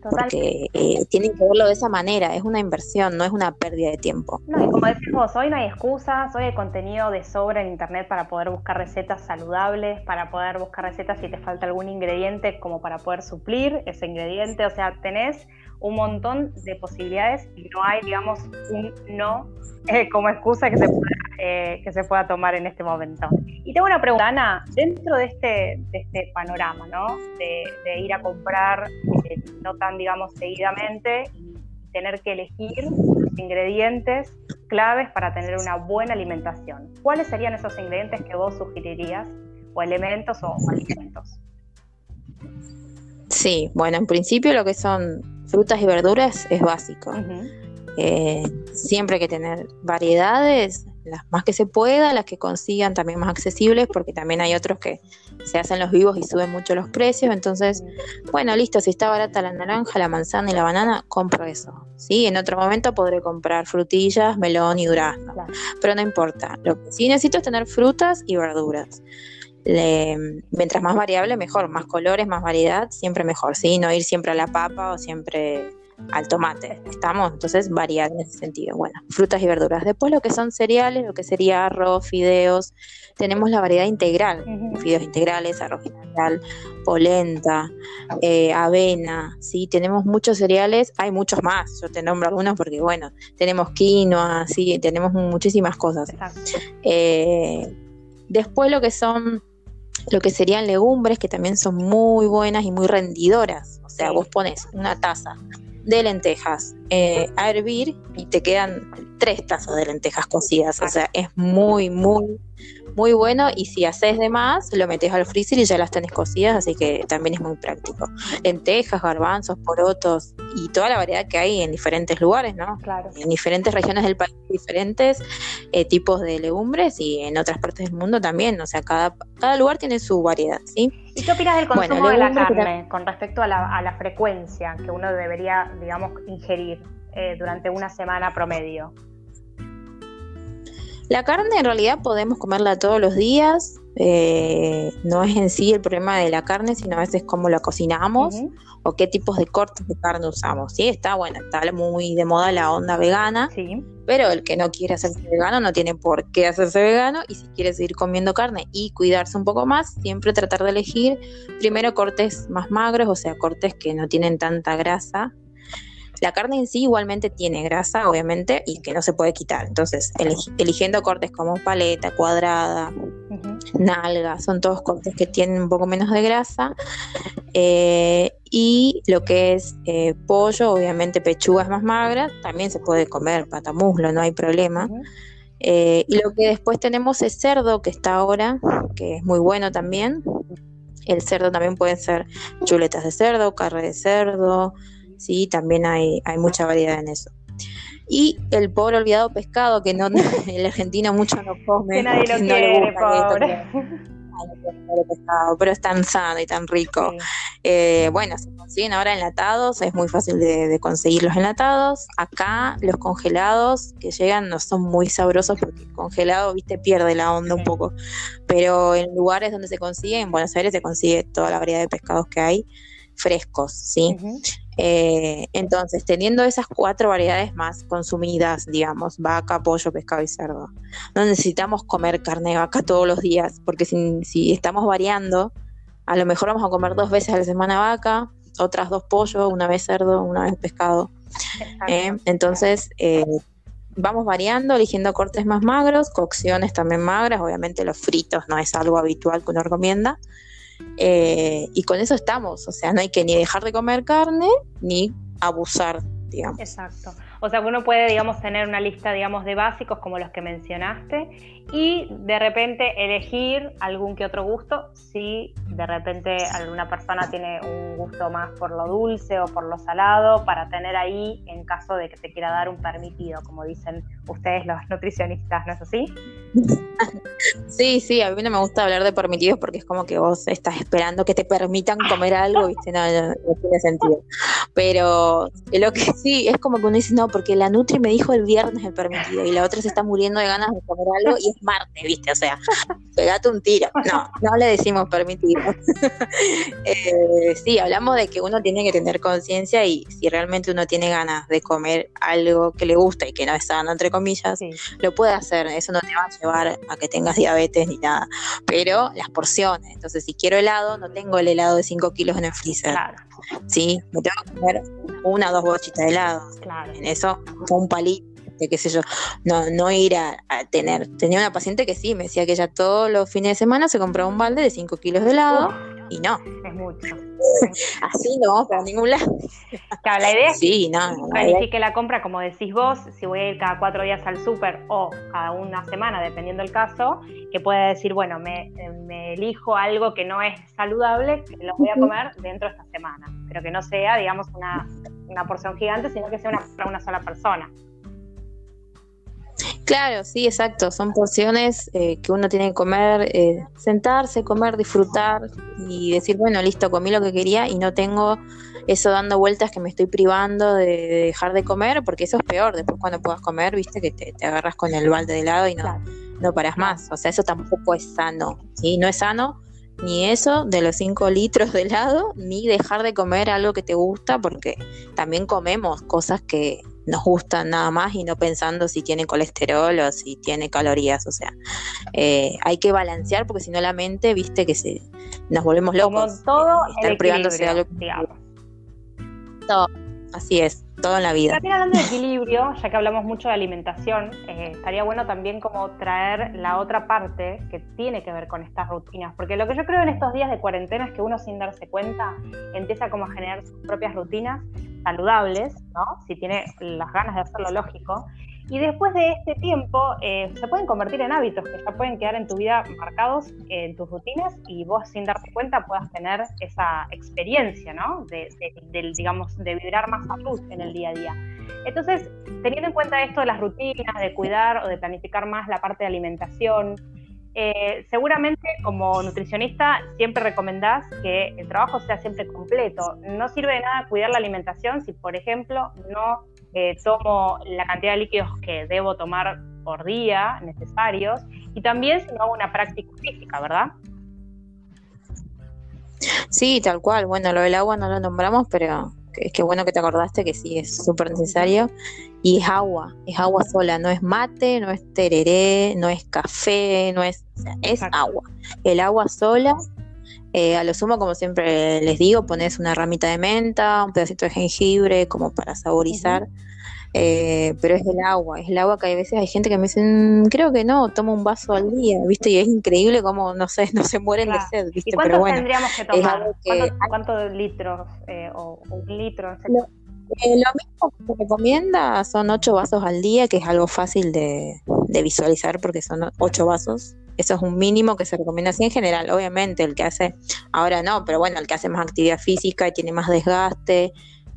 porque eh, tienen que verlo de esa manera, es una inversión, no es una pérdida de tiempo. No, y como decís vos, hoy no hay excusas, hoy hay contenido de sobra en internet para poder buscar recetas saludables, para poder buscar recetas si te falta algún ingrediente como para poder suplir ese ingrediente, o sea, tenés un montón de posibilidades y no hay, digamos, un no eh, como excusa que se, pueda, eh, que se pueda tomar en este momento. Y tengo una pregunta, Ana, dentro de este, de este panorama, ¿no? De, ir a comprar eh, no tan, digamos, seguidamente y tener que elegir los ingredientes claves para tener una buena alimentación. ¿Cuáles serían esos ingredientes que vos sugerirías o elementos o alimentos? Sí, bueno, en principio lo que son frutas y verduras es básico. Eh, siempre hay que tener variedades, las más que se pueda, las que consigan también más accesibles, porque también hay otros que se hacen los vivos y suben mucho los precios. Entonces, bueno, listo, si está barata la naranja, la manzana y la banana, compro eso. ¿sí? En otro momento podré comprar frutillas, melón y durazno, pero no importa. Lo que sí necesito es tener frutas y verduras. mientras más variable, mejor. Más colores, más variedad, siempre mejor. ¿sí? No ir siempre a la papa o siempre al tomate, ¿estamos? Entonces variar en ese sentido. Bueno, frutas y verduras. Después lo que son cereales, lo que sería arroz, fideos, tenemos la variedad integral, fideos integrales, arroz integral, polenta, eh, avena, ¿sí? Tenemos muchos cereales, hay muchos más, yo te nombro algunos porque, bueno, tenemos quinoa, ¿sí? Tenemos muchísimas cosas. Eh, después lo que son lo que serían legumbres, que también son muy buenas y muy rendidoras. O sea, vos pones una taza de lentejas eh, a hervir y te quedan tres tazas de lentejas cocidas. O sea, es muy, muy, muy bueno. Y si haces de más, lo metes al freezer y ya las tenés cocidas, así que también es muy práctico. Lentejas, garbanzos, porotos y toda la variedad que hay en diferentes lugares, ¿no? Claro. En diferentes regiones del país, diferentes eh, tipos de legumbres y en otras partes del mundo también. O sea, cada, cada lugar tiene su variedad, ¿sí? ¿Y qué opinas del consumo de la carne con respecto a la, frecuencia que uno debería, digamos, ingerir eh, durante una semana promedio? La carne en realidad podemos comerla todos los días, eh, no es en sí el problema de la carne, sino a veces cómo la cocinamos o qué tipos de cortes de carne usamos. Sí, está bueno, está muy de moda la onda vegana, pero el que no quiere hacerse vegano no tiene por qué hacerse vegano y si quiere seguir comiendo carne y cuidarse un poco más, siempre tratar de elegir primero cortes más magros, o sea, cortes que no tienen tanta grasa la carne en sí igualmente tiene grasa, obviamente, y que no se puede quitar. Entonces, eligiendo cortes como paleta, cuadrada, nalga, son todos cortes que tienen un poco menos de grasa. Eh, y lo que es eh, pollo, obviamente pechugas más magras, también se puede comer patamuslo, no hay problema. Eh, y lo que después tenemos es cerdo, que está ahora, que es muy bueno también. El cerdo también puede ser chuletas de cerdo, carne de cerdo, ¿sí? También hay, hay mucha variedad en eso. Y el pobre olvidado pescado, que no <laughs> el argentino mucho no come. Que nadie lo quiere, pobre. pescado, pero es tan sano y tan rico. Eh, bueno, se consiguen ahora enlatados, es muy fácil de, de, conseguir los enlatados. Acá los congelados que llegan no son muy sabrosos porque congelado, viste, pierde la onda un poco. Pero en lugares donde se consigue, en Buenos Aires se consigue toda la variedad de pescados que hay frescos, ¿sí? Eh, entonces, teniendo esas cuatro variedades más consumidas, digamos, vaca, pollo, pescado y cerdo, no necesitamos comer carne de vaca todos los días, porque si, estamos variando, a lo mejor vamos a comer dos veces a la semana vaca, otras dos pollo, una vez cerdo, una vez pescado. ¿eh? entonces, eh, vamos variando, eligiendo cortes más magros, cocciones también magras, obviamente los fritos no es algo habitual que uno recomienda. Eh, y con eso estamos, o sea, no hay que ni dejar de comer carne ni abusar, digamos. Exacto. O sea, uno puede, digamos, tener una lista, digamos, de básicos como los que mencionaste y de repente elegir algún que otro gusto si de repente alguna persona tiene un gusto más por lo dulce o por lo salado para tener ahí en caso de que te quiera dar un permitido, como dicen ustedes los nutricionistas, ¿no es así? <laughs> Sí, sí, a mí no me gusta hablar de permitidos porque es como que vos estás esperando que te permitan comer algo, ¿viste? No, no, tiene sentido. Pero lo que sí, es como que uno dice, no, porque la Nutri me dijo el viernes el permitido y la otra se está muriendo de ganas de comer algo y es martes, ¿viste? O sea, pegate un tiro. No, no le decimos permitido. <laughs> eh, sí, hablamos de que uno tiene que tener conciencia y si realmente uno tiene ganas de comer algo que le gusta y que no es sano, entre comillas, lo puede hacer. Eso no te va a llevar a que tengas diabetes ni nada. Pero las porciones. Entonces, si quiero helado, no tengo el helado de 5 kilos en el freezer. Claro. Sí, me tengo que comer una o dos bochitas de helado. Claro. En eso, un palito qué sé yo, no, no ir a, tener. Tenía una paciente que sí, me decía que ella todos los fines de semana se compraba un balde de 5 kilos de helado y no. Es mucho. <laughs> Así no vamos para ningún lado. Claro, la idea es sí, no, planifique la compra, como decís vos, si voy a ir cada cuatro días al súper o cada una semana, dependiendo del caso, que pueda decir, bueno, me, me, elijo algo que no es saludable, que lo voy a comer dentro de esta semana, pero que no sea, digamos, una, una porción gigante, sino que sea una, para una sola persona. Claro, sí, exacto. Son porciones eh, que uno tiene que comer, eh, sentarse, comer, disfrutar y decir, bueno, listo, comí lo que quería y no tengo eso dando vueltas que me estoy privando de, dejar de comer, porque eso es peor. Después cuando puedas comer, viste que te, agarras con el balde de helado y no, no paras más. O sea, eso tampoco es sano. ¿sí? No es sano ni eso de los 5 litros de helado, ni dejar de comer algo que te gusta, porque también comemos cosas que nos gustan nada más y no pensando si tiene colesterol o si tiene calorías. O sea, eh, hay que balancear porque si no la mente, viste que se nos volvemos locos. Como todo, estar privándose de algo. Todo, así es todo en la vida. También hablando de equilibrio, ya que hablamos mucho de alimentación, eh, estaría bueno también como traer la otra parte que tiene que ver con estas rutinas, porque lo que yo creo en estos días de cuarentena es que uno sin darse cuenta empieza como a generar sus propias rutinas saludables, ¿no? Si tiene las ganas de hacerlo lógico, y después de este tiempo eh, se pueden convertir en hábitos que ya pueden quedar en tu vida marcados en tus rutinas y vos sin darte cuenta puedas tener esa experiencia, ¿no? De, digamos, de vibrar más salud en el día a día. Entonces, teniendo en cuenta esto de las rutinas, de cuidar o de planificar más la parte de alimentación, eh, seguramente como nutricionista siempre recomendás que el trabajo sea siempre completo. No sirve de nada cuidar la alimentación si, por ejemplo, no eh, tomo la cantidad de líquidos que debo tomar por día necesarios y también si no hago una práctica física, ¿verdad? Sí, tal cual. Bueno, lo del agua no lo nombramos, pero es que bueno que te acordaste que sí, es súper necesario. Y es agua, es agua sola, no es mate, no es tereré, no es café, no es, es agua. El agua sola, eh, a lo sumo, como siempre les digo, pones una ramita de menta, un pedacito de jengibre, como para saborizar. Eh, pero es el agua, es el agua que hay veces hay gente que me dicen, creo que no, tomo un vaso al día, ¿viste? Y es increíble como, no sé, <laughs> no se mueren de sed, ¿viste? ¿Y cuántos tendríamos que tomar? ¿Cuántos, litros eh, o un litro? Lo, eh, lo mismo que se recomienda son ocho vasos al día, que es algo fácil de, de visualizar porque son ocho vasos. Eso es un mínimo que se recomienda así en general. Obviamente, el que hace, ahora no, pero bueno, el que hace más actividad física y tiene más desgaste,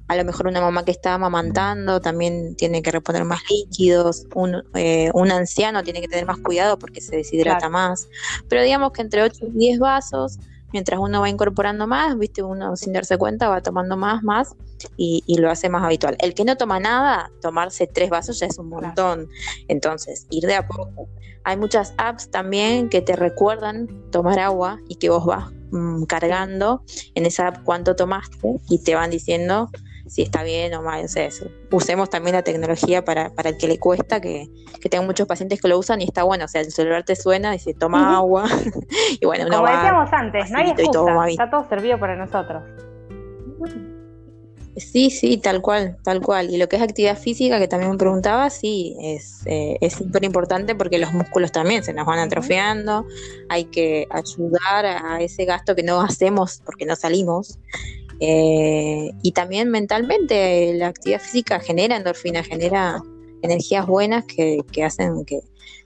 a lo mejor una mamá que está amamantando también tiene que reponer más líquidos, un, eh, un anciano tiene que tener más cuidado porque se deshidrata más, pero digamos que entre 8 y 10 vasos, mientras uno va incorporando más, viste, uno sin darse cuenta va tomando más, más y, lo hace más habitual. El que no toma nada, tomarse tres vasos ya es un montón, entonces ir de a poco. Hay muchas apps también que te recuerdan tomar agua y que vos vas mm, cargando en esa app cuánto tomaste y te van diciendo si está bien o mal. O sea, usemos también la tecnología para, para el que le cuesta, que, que tengo muchos pacientes que lo usan y está bueno. O sea, el celular te suena, dice toma agua. <laughs> y bueno, Como decíamos antes, no hay excusa, está todo servido para nosotros. Sí, sí, tal cual, tal cual. Y lo que es actividad física, que también me preguntaba, sí, es eh, súper importante porque los músculos también se nos van atrofiando, hay que ayudar a ese gasto que no hacemos porque no salimos. Eh, y también mentalmente la actividad física genera endorfina, genera energías buenas que, hacen que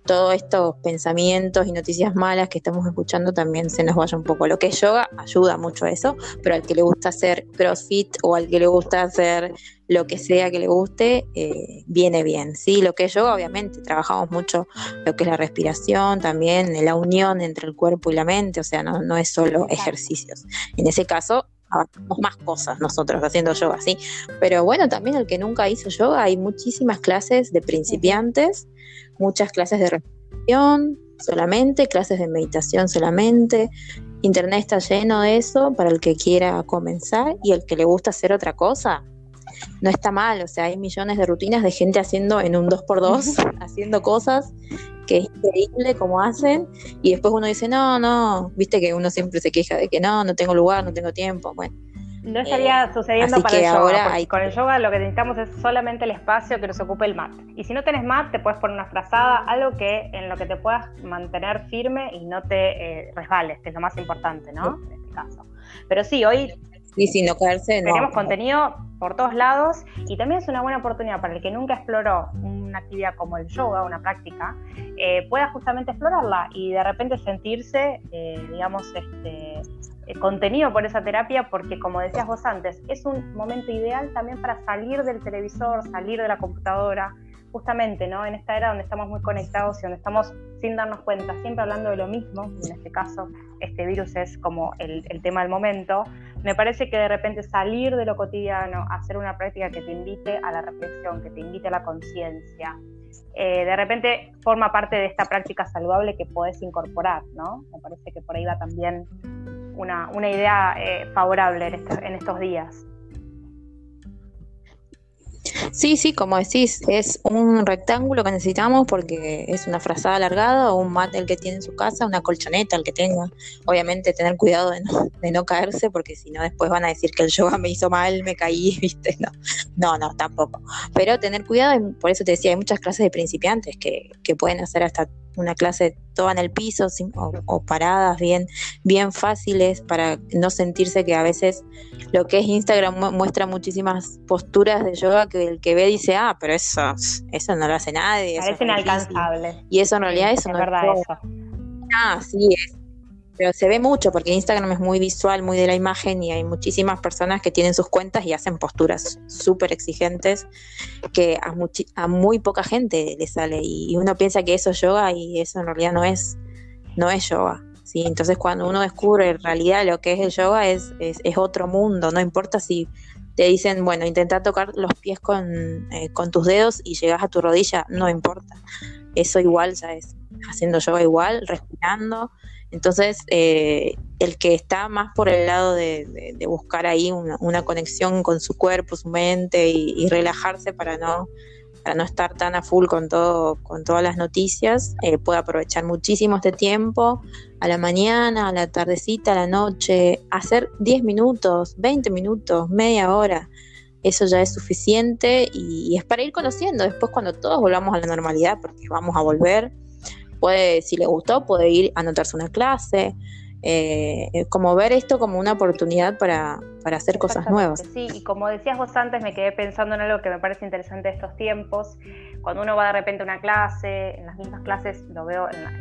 todos estos pensamientos y noticias malas que estamos escuchando también se nos vaya un poco. Lo que es yoga ayuda mucho a eso, pero al que le gusta hacer crossfit o al que le gusta hacer lo que sea que le guste, eh, viene bien. Sí, lo que es yoga, obviamente, trabajamos mucho lo que es la respiración, también la unión entre el cuerpo y la mente, o sea, no, no es solo ejercicios. En ese caso, abarcamos más cosas nosotros haciendo yoga, sí. Pero bueno, también el que nunca hizo yoga, hay muchísimas clases de principiantes, muchas clases de respiración solamente, clases de meditación solamente. Internet está lleno de eso para el que quiera comenzar y el que le gusta hacer otra cosa. No está mal, o sea, hay millones de rutinas de gente haciendo en un 2x2, <laughs> haciendo cosas que es increíble como hacen, y después uno dice, no, no, viste que uno siempre se queja de que no, no tengo lugar, no tengo tiempo, bueno. No estaría eh, sucediendo para el yoga. Ahora Con el yoga lo que necesitamos es solamente el espacio que nos ocupe el mat. Y si no tenés mat, te puedes poner una frazada, algo que en lo que te puedas mantener firme y no te eh, resbales, que es lo más importante, ¿no? En este caso. Pero sí, hoy y sin no caerse, Tenemos contenido por todos lados y también es una buena oportunidad para el que nunca exploró una actividad como el yoga, una práctica, eh, pueda justamente explorarla y de repente sentirse, eh, digamos, este, eh, contenido por esa terapia, porque como decías vos antes, es un momento ideal también para salir del televisor, salir de la computadora, justamente, ¿no? En esta era donde estamos muy conectados y donde estamos sin darnos cuenta, siempre hablando de lo mismo, en este caso este virus es como el, tema del momento, me parece que de repente salir de lo cotidiano, hacer una práctica que te invite a la reflexión, que te invite a la conciencia, eh, de repente forma parte de esta práctica saludable que podés incorporar, ¿no? Me parece que por ahí va también una, idea eh, favorable en, este, en estos días. Sí, sí, como decís, es un rectángulo que necesitamos porque es una frazada alargada o un mate el que tiene en su casa, una colchoneta el que tenga. Obviamente tener cuidado de no, de no caerse porque si no después van a decir que el yoga me hizo mal, me caí, <laughs> ¿viste? No, no, no tampoco. Pero tener cuidado, por eso te decía, hay muchas clases de principiantes que, que pueden hacer hasta una clase toda en el piso o, paradas bien, bien fáciles para no sentirse que a veces lo que es Instagram muestra muchísimas posturas de yoga que el que ve dice, ah, pero eso, eso no lo hace nadie. Parece inalcanzable. Y eso en realidad eso es no verdad es eso. Ah, sí, es, pero se ve mucho porque Instagram es muy visual, muy de la imagen y hay muchísimas personas que tienen sus cuentas y hacen posturas súper exigentes que a, muy poca gente le sale y, uno piensa que eso es yoga y eso en realidad no es, no es yoga. ¿sí? Entonces cuando uno descubre en realidad lo que es el yoga es, es, otro mundo, no importa si te dicen, bueno, intenta tocar los pies con, eh, con tus dedos y llegas a tu rodilla, no importa. Eso igual ya es haciendo yoga igual, respirando entonces, eh, el que está más por el lado de, buscar ahí una, conexión con su cuerpo, su mente y, relajarse para no, para no estar tan a full con, todo, con todas las noticias, eh, puede aprovechar muchísimo este tiempo, a la mañana, a la tardecita, a la noche, hacer 10 minutos, 20 minutos, media hora. Eso ya es suficiente y es para ir conociendo después cuando todos volvamos a la normalidad, porque vamos a volver puede, si le gustó, puede ir a anotarse una clase, eh, como ver esto como una oportunidad para, para hacer cosas nuevas. Sí, y como decías vos antes, me quedé pensando en algo que me parece interesante de estos tiempos. Cuando uno va de repente a una clase, en las mismas clases, lo veo en, las,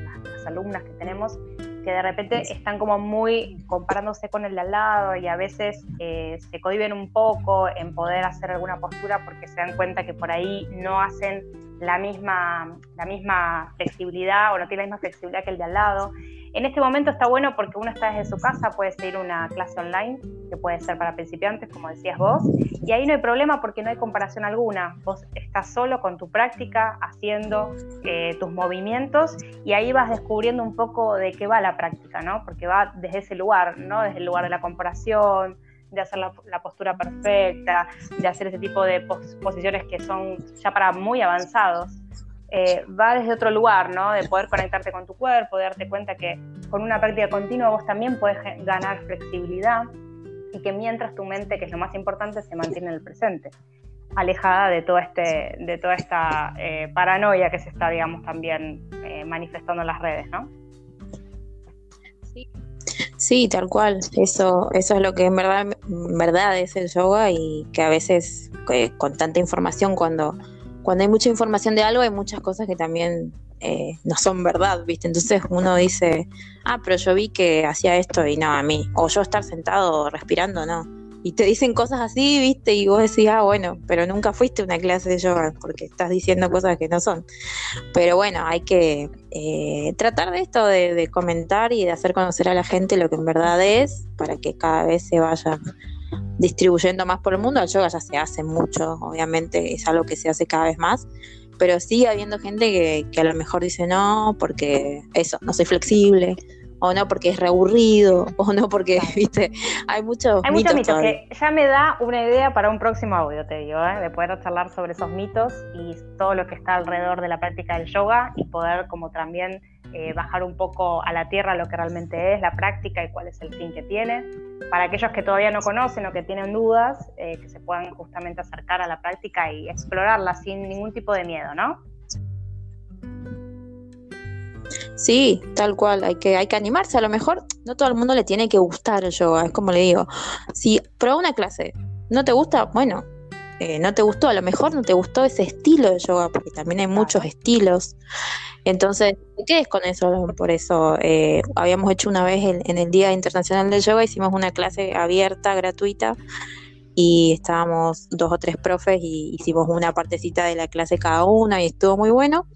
alumnas que tenemos, que de repente están como muy comparándose con el de al lado y a veces eh, se cohiben un poco en poder hacer alguna postura porque se dan cuenta que por ahí no hacen la misma, la misma flexibilidad o no tiene la misma flexibilidad que el de al lado. En este momento está bueno porque uno está desde su casa, puede seguir una clase online, que puede ser para principiantes, como decías vos, y ahí no hay problema porque no hay comparación alguna. Vos estás solo con tu práctica, haciendo eh, tus movimientos, y ahí vas descubriendo un poco de qué va la práctica, ¿no? Porque va desde ese lugar, ¿no? Desde el lugar de la comparación, de hacer la, postura perfecta, de hacer ese tipo de posiciones que son ya para muy avanzados, eh, va desde otro lugar, ¿no? De poder conectarte con tu cuerpo, de darte cuenta que con una práctica continua vos también puedes ganar flexibilidad y que mientras tu mente, que es lo más importante, se mantiene en el presente, alejada de todo este, de toda esta eh, paranoia que se está, digamos, también eh, manifestando en las redes, ¿no? Sí, tal cual. Eso, eso es lo que en verdad, verdad es el yoga y que a veces eh, con tanta información cuando, cuando hay mucha información de algo hay muchas cosas que también eh, no son verdad, ¿viste? Entonces uno dice, ah, pero yo vi que hacía esto y no, a mí, o yo estar sentado respirando, no. Y te dicen cosas así, ¿viste? Y vos decís, ah, bueno, pero nunca fuiste a una clase de yoga porque estás diciendo cosas que no son. Pero bueno, hay que eh, tratar de esto, de, de comentar y de hacer conocer a la gente lo que en verdad es, para que cada vez se vaya distribuyendo más por el mundo. El yoga ya se hace mucho, obviamente es algo que se hace cada vez más, pero sigue habiendo gente que, que a lo mejor dice no, porque eso, no soy flexible, o no porque es reaburrido, o no porque, viste, hay muchos hay muchos mitos que ya me da una idea para un próximo audio, te digo, ¿eh? de poder charlar sobre esos mitos y todo lo que está alrededor de la práctica del yoga y poder como también eh, bajar un poco a la tierra lo que realmente es la práctica y cuál es el fin que tiene. Para aquellos que todavía no conocen o que tienen dudas, eh, que se puedan justamente acercar a la práctica y explorarla sin ningún tipo de miedo, ¿no? Sí, tal cual, hay que, hay que animarse. A lo mejor no todo el mundo le tiene que gustar el yoga, es como le digo. Si prueba una clase, no te gusta, bueno, eh, no te gustó, a lo mejor no te gustó ese estilo de yoga, porque también hay muchos estilos. Entonces, te quedes con eso. Por eso eh, habíamos hecho una vez en el Día Internacional del Yoga, hicimos una clase abierta, gratuita, y estábamos dos o tres profes y hicimos una partecita de la clase cada una y estuvo muy bueno.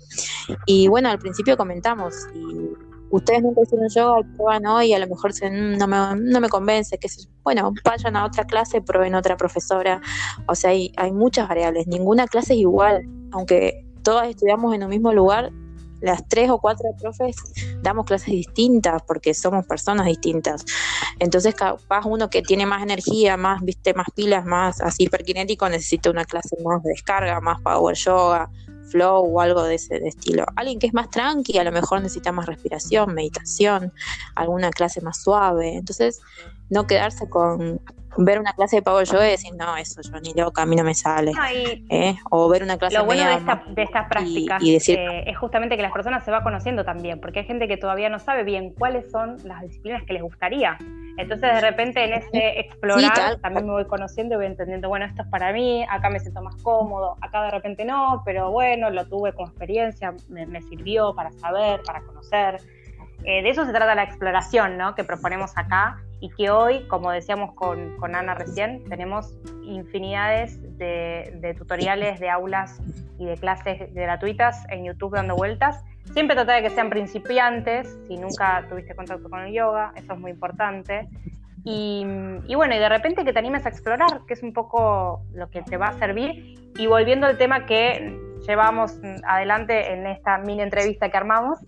Y bueno, al principio comentamos, y ustedes nunca hicieron yoga y prueban hoy, a lo mejor se, no, me, no me convence, que bueno, vayan a otra clase, prueben otra profesora. O sea, hay, hay muchas variables, ninguna clase es igual, aunque todas estudiamos en un mismo lugar, las tres o cuatro profes damos clases distintas porque somos personas distintas. Entonces, capaz uno que tiene más energía, más, viste, más pilas, más así hiperkinético, necesita una clase más de descarga, más power yoga, flow o algo de ese estilo. Alguien que es más tranqui, a lo mejor necesita más respiración, meditación, alguna clase más suave. Entonces, no quedarse con ver una clase de Power Yoga y decir, no, eso yo ni loca, a mí no me sale. ¿eh? O ver una clase Lo bueno de, estas prácticas eh, es justamente que las personas se va conociendo también, porque hay gente que todavía no sabe bien cuáles son las disciplinas que les gustaría. Entonces, de repente, en ese explorar, también me voy conociendo y voy entendiendo, bueno, esto es para mí, acá me siento más cómodo, acá de repente no, pero bueno, lo tuve como experiencia, me, me sirvió para saber, para conocer. Eh, de eso se trata la exploración, ¿no? Que proponemos acá y que hoy, como decíamos con, con Ana recién, tenemos infinidades de, tutoriales, de aulas y de clases gratuitas en YouTube dando vueltas. Siempre trata de que sean principiantes, si nunca tuviste contacto con el yoga, eso es muy importante. Y, bueno, y de repente que te animes a explorar, que es un poco lo que te va a servir. Y volviendo al tema que llevamos adelante en esta mini entrevista que armamos,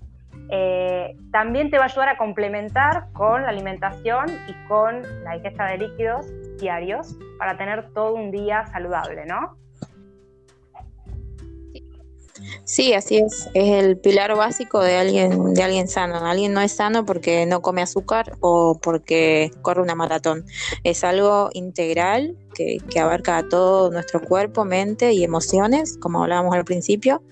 eh, también te va a ayudar a complementar con la alimentación y con la ingesta de líquidos diarios para tener todo un día saludable, ¿no? Sí, así es. Es el pilar básico de alguien, de alguien sano. Alguien no es sano porque no come azúcar o porque corre una maratón. Es algo integral que, que abarca a todo nuestro cuerpo, mente y emociones, como hablábamos al principio,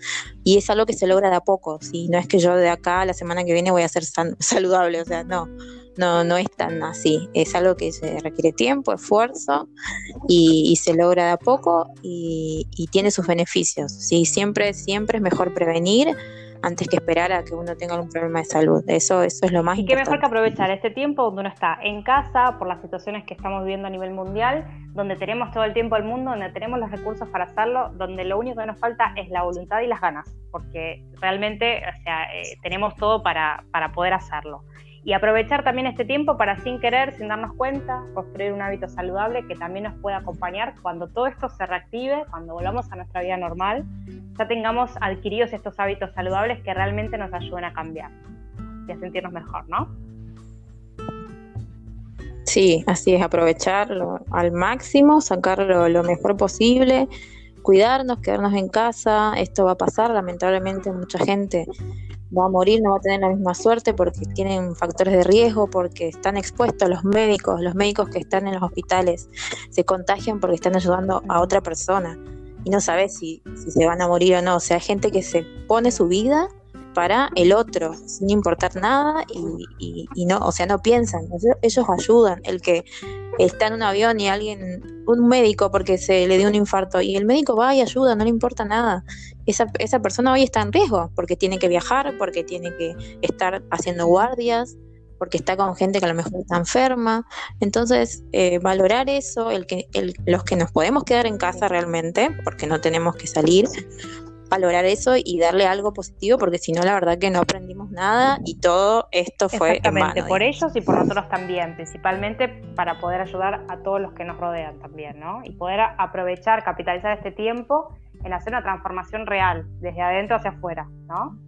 y es algo que se logra de a poco. Si no es que yo de acá la semana que viene voy a ser <laughs> saludable, o sea, no no, no es tan así. Es algo que se requiere tiempo, esfuerzo y, se logra de a poco y, tiene sus beneficios. Sí, siempre, siempre es mejor prevenir antes que esperar a que uno tenga algún problema de salud. Eso, eso es lo más y qué mejor que aprovechar este tiempo donde uno está en casa por las situaciones que estamos viviendo a nivel mundial, donde tenemos todo el tiempo del mundo, donde tenemos los recursos para hacerlo, donde lo único que nos falta es la voluntad y las ganas, porque realmente o sea, eh, tenemos todo para, para poder hacerlo y aprovechar también este tiempo para sin querer, sin darnos cuenta, construir un hábito saludable que también nos pueda acompañar cuando todo esto se reactive, cuando volvamos a nuestra vida normal, ya tengamos adquiridos estos hábitos saludables que realmente nos ayuden a cambiar y a sentirnos mejor, ¿no? Sí, así es, aprovecharlo al máximo, sacarlo lo mejor posible, cuidarnos, quedarnos en casa, esto va a pasar, lamentablemente mucha gente va a morir, no va a tener la misma suerte porque tienen factores de riesgo, porque están expuestos los médicos, los médicos que están en los hospitales se contagian porque están ayudando a otra persona y no sabes si, si se van a morir o no. O sea, gente que se pone su vida para el otro, sin importar nada y, y, no, o sea, no piensan, ellos, ayudan. El que está en un avión y alguien, un médico porque se le dio un infarto y el médico va y ayuda, no le importa nada. Esa, esa persona hoy está en riesgo porque tiene que viajar, porque tiene que estar haciendo guardias, porque está con gente que a lo mejor está enferma. Entonces, eh, valorar eso, el que, los que nos podemos quedar en casa realmente, porque no tenemos que salir, valorar eso y darle algo positivo, porque si no, la verdad que no aprendimos nada y todo esto fue Exactamente, por ellos y por nosotros también, principalmente para poder ayudar a todos los que nos rodean también, ¿no? Y poder aprovechar, capitalizar este tiempo en hacer una transformación real, desde adentro hacia afuera, ¿no?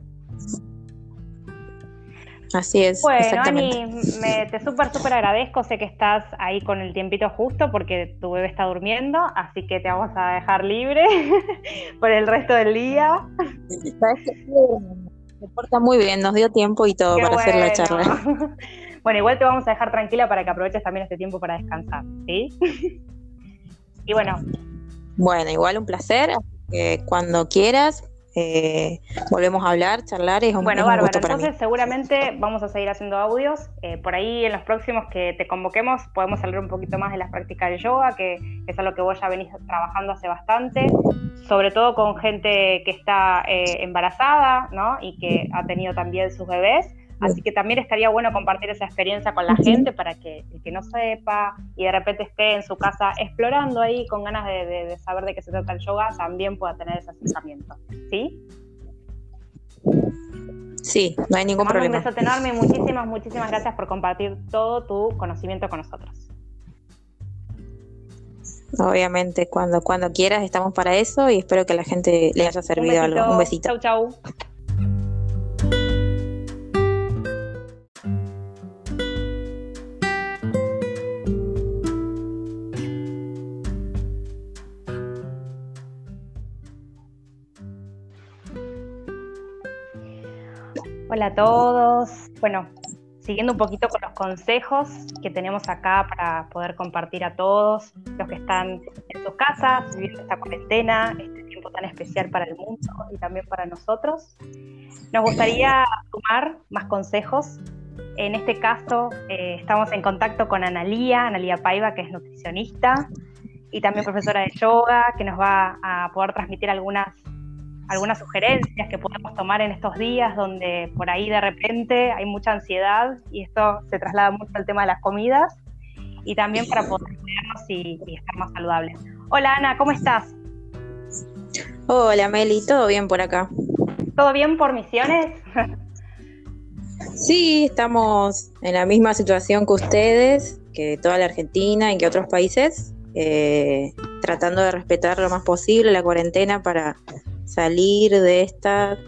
Así es. Bueno, Ani, me, te súper, súper agradezco. Sé que estás ahí con el tiempito justo porque tu bebé está durmiendo, así que te vamos a dejar libre <laughs> por el resto del día. Se porta muy bien, nos dio tiempo y todo para hacer la charla. <laughs> Bueno, igual te vamos a dejar tranquila para que aproveches también este tiempo para descansar, ¿sí? <laughs> y bueno. Bueno, igual un placer. Cuando quieras, eh, volvemos a hablar, charlar. Es un, bueno, bárbaro. Entonces, seguramente vamos a seguir haciendo audios. Eh, por ahí, en los próximos que te convoquemos, podemos hablar un poquito más de las prácticas de yoga, que, es algo que vos ya venís trabajando hace bastante, sobre todo con gente que está eh, embarazada ¿no? y que ha tenido también sus bebés. Así que también estaría bueno compartir esa experiencia con la gente para que el que no sepa y de repente esté en su casa explorando ahí con ganas de, saber de qué se trata el yoga, también pueda tener ese acercamiento. ¿Sí? Sí, no hay ningún problema. Un beso enorme y muchísimas, muchísimas gracias por compartir todo tu conocimiento con nosotros. Obviamente, cuando, cuando quieras estamos para eso y espero que a la gente le haya servido algo. Un besito. Chau, chau. Hola a todos. Bueno, siguiendo un poquito con los consejos que tenemos acá para poder compartir a todos los que están en sus casas, viviendo esta cuarentena, este tiempo tan especial para el mundo y también para nosotros. Nos gustaría sumar más consejos. En este caso, eh, estamos en contacto con Analía, Analía Paiva, que es nutricionista y también profesora de yoga, que nos va a poder transmitir algunas algunas sugerencias que podemos tomar en estos días donde por ahí de repente hay mucha ansiedad y esto se traslada mucho al tema de las comidas y también para poder cuidarnos y, estar más saludables. Hola Ana, ¿cómo estás? Hola Meli, ¿todo bien por acá? ¿Todo bien por misiones? sí, estamos en la misma situación que ustedes, que toda la Argentina y que otros países, eh, tratando de respetar lo más posible la cuarentena para salir de esta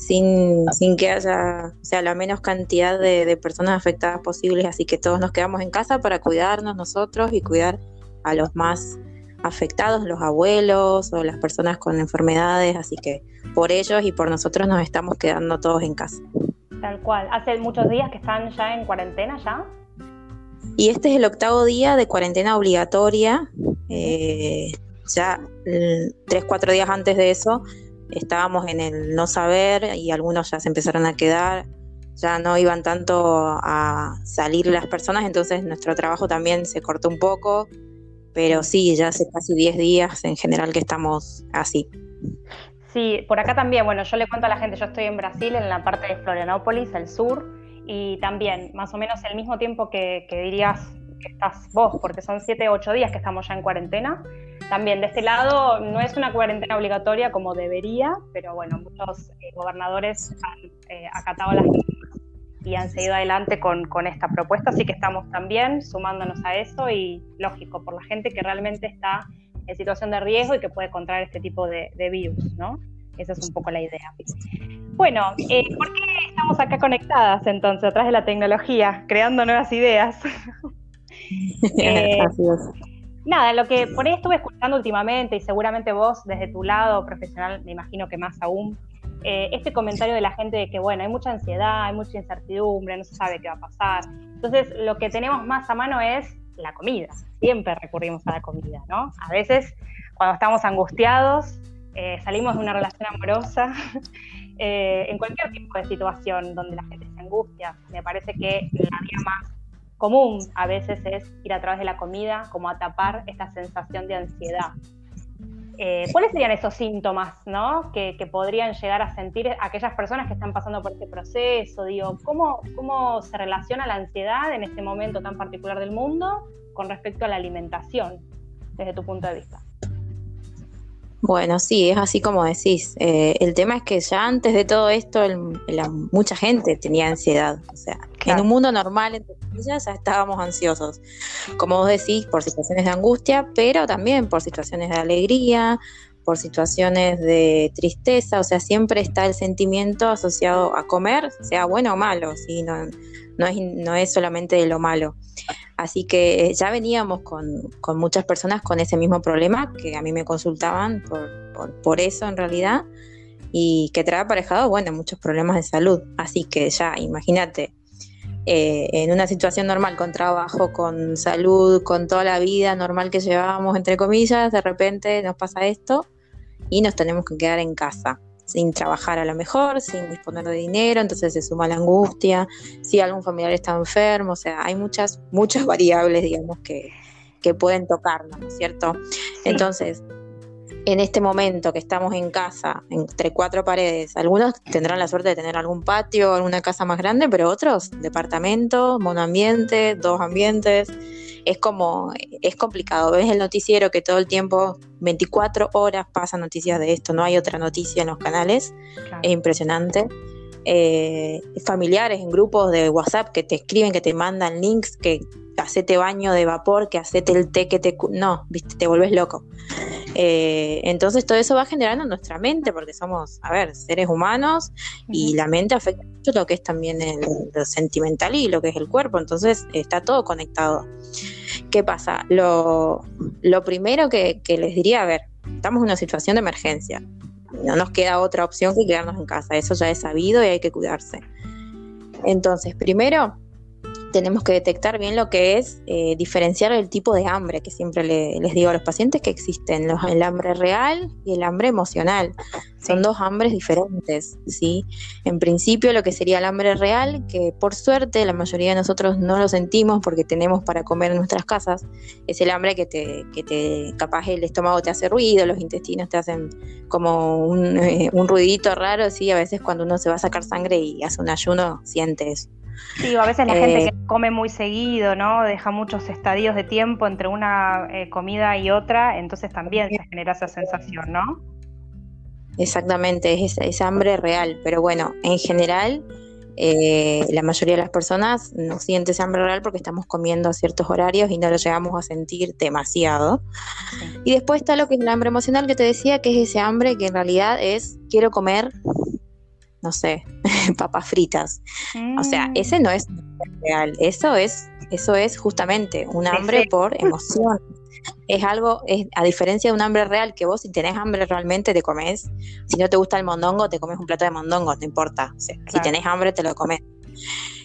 sin, sin que haya sea, la menos cantidad de, personas afectadas posibles, así que todos nos quedamos en casa para cuidarnos nosotros y cuidar a los más afectados, los abuelos o las personas con enfermedades, así que por ellos y por nosotros nos estamos quedando todos en casa. Tal cual. ¿Hace muchos días que están ya en cuarentena ya? Y este es el octavo día de cuarentena obligatoria. Eh, ya tres, cuatro días antes de eso estábamos en el no saber y algunos ya se empezaron a quedar, ya no iban tanto a salir las personas, entonces nuestro trabajo también se cortó un poco, pero sí, ya hace casi 10 días en general que estamos así. Sí, por acá también, bueno, yo le cuento a la gente, yo estoy en Brasil, en la parte de Florianópolis, el sur, y también más o menos el mismo tiempo que, que dirías que estás vos, porque son 7, 8 días que estamos ya en cuarentena. También de este lado no es una cuarentena obligatoria como debería, pero bueno, muchos eh, gobernadores han eh, acatado las y han seguido adelante con, con, esta propuesta, así que estamos también sumándonos a eso y lógico, por la gente que realmente está en situación de riesgo y que puede contraer este tipo de, virus, ¿no? Esa es un poco la idea. Bueno, eh, ¿por qué estamos acá conectadas entonces, atrás de la tecnología, creando nuevas ideas? <laughs> <laughs> <laughs> Así es. Nada, lo que por ahí estuve escuchando últimamente, y seguramente vos desde tu lado profesional, me imagino que más aún, eh, este comentario de la gente de que, bueno, hay mucha ansiedad, hay mucha incertidumbre, no se sabe qué va a pasar. Entonces, lo que tenemos más a mano es la comida. Siempre recurrimos a la comida, ¿no? A veces, cuando estamos angustiados, eh, salimos de una relación amorosa <laughs> eh, en cualquier tipo de situación donde la gente se angustia. Me parece que la vía más común a veces es ir a través de la comida como a tapar esta sensación de ansiedad. Eh, ¿Cuáles serían esos síntomas ¿no? que, podrían llegar a sentir aquellas personas que están pasando por este proceso? Digo, ¿cómo, ¿Cómo se relaciona la ansiedad en este momento tan particular del mundo con respecto a la alimentación, desde tu punto de vista? Bueno, sí, es así como decís. Eh, el tema es que ya antes de todo esto, mucha gente tenía ansiedad. O sea, en un mundo normal, entre ya estábamos ansiosos. Como vos decís, por situaciones de angustia, pero también por situaciones de alegría, por situaciones de tristeza. O sea, siempre está el sentimiento asociado a comer, sea bueno o malo. ¿sí? No, no, es, no es solamente de lo malo. Así que ya veníamos con, muchas personas con ese mismo problema que a mí me consultaban por, por, eso en realidad y que trae aparejado, bueno, muchos problemas de salud. Así que ya, imagínate, eh, en una situación normal, con trabajo, con salud, con toda la vida normal que llevábamos, entre comillas, de repente nos pasa esto y nos tenemos que quedar en casa sin trabajar a lo mejor, sin disponer de dinero, entonces se suma la angustia, si algún familiar está enfermo, o sea, hay muchas, muchas <laughs> variables, digamos, que, que pueden tocarnos, ¿no es cierto? Entonces, en este momento que estamos en casa, entre cuatro paredes, algunos tendrán la suerte de tener algún patio, alguna casa más grande, pero otros, departamento, monoambiente, dos ambientes, es como, es complicado. Ves el noticiero que todo el tiempo, 24 horas pasan noticias de esto, no hay otra noticia en los canales, es impresionante. Eh, familiares en grupos de WhatsApp que te escriben, que te mandan links, que hacete baño de vapor, que hacete el té que te... No, viste, te vuelves loco. Eh, entonces todo eso va generando en nuestra mente, porque somos, a ver, seres humanos y la mente afecta mucho lo que es también el, lo sentimental y lo que es el cuerpo, entonces está todo conectado. ¿Qué pasa? Lo, primero que, que les diría, a ver, estamos en una situación de emergencia, no nos queda otra opción que quedarnos en casa, eso ya es sabido y hay que cuidarse. Entonces, primero, tenemos que detectar bien lo que es eh, diferenciar el tipo de hambre que siempre les digo a los pacientes que existen, el hambre real y el hambre emocional. Son dos hambres diferentes, ¿sí? En principio lo que sería el hambre real, que por suerte la mayoría de nosotros no lo sentimos porque tenemos para comer en nuestras casas, es el hambre que te, que te capaz el estómago te hace ruido, los intestinos te hacen como un, eh, un ruidito raro, ¿sí? A veces cuando uno se va a sacar sangre y hace un ayuno, siente eso. Sí, a veces la gente eh, que come muy seguido, ¿no? Deja muchos estadios de tiempo entre una eh, comida y otra, entonces también se genera esa sensación, ¿no? Exactamente, es hambre real, pero bueno, en general eh, la mayoría de las personas no siente esa hambre real porque estamos comiendo a ciertos horarios y no lo llegamos a sentir demasiado. Y después está lo que es el hambre emocional que te decía, que es ese hambre que en realidad es quiero comer no sé, <laughs> papas fritas. O sea, mm. ese no es real, eso es, eso es justamente un hambre por emoción. Es algo, es, a diferencia de un hambre real, que vos si tenés hambre realmente te comes, si no te gusta el mondongo, te comes un plato de mondongo, no importa. si tenés hambre, te lo comes.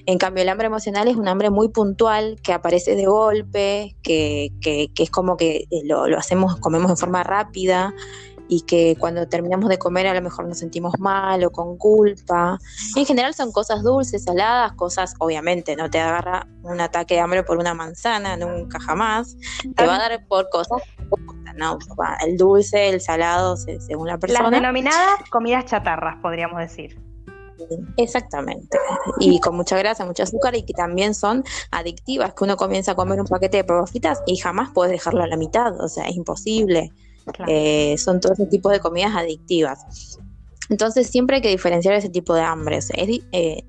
En cambio, el hambre emocional es un hambre muy puntual, que aparece de golpe, que, que, que es como que lo, lo, hacemos, comemos de forma rápida, y que cuando terminamos de comer a lo mejor nos sentimos mal o con culpa. en general son cosas dulces, saladas, cosas, obviamente, no te agarra un ataque de hambre por una manzana, nunca jamás. Te va a dar por cosas ¿no? El dulce, el salado, según la persona. Las denominadas comidas chatarras, podríamos decir. Exactamente. Y con mucha grasa, mucho azúcar y que también son adictivas, que uno comienza a comer un paquete de papas fritas y jamás puedes dejarlo a la mitad, o sea, es imposible. Eh, son todo ese tipo de comidas adictivas. Entonces siempre hay que diferenciar ese tipo de hambres. Es, eh,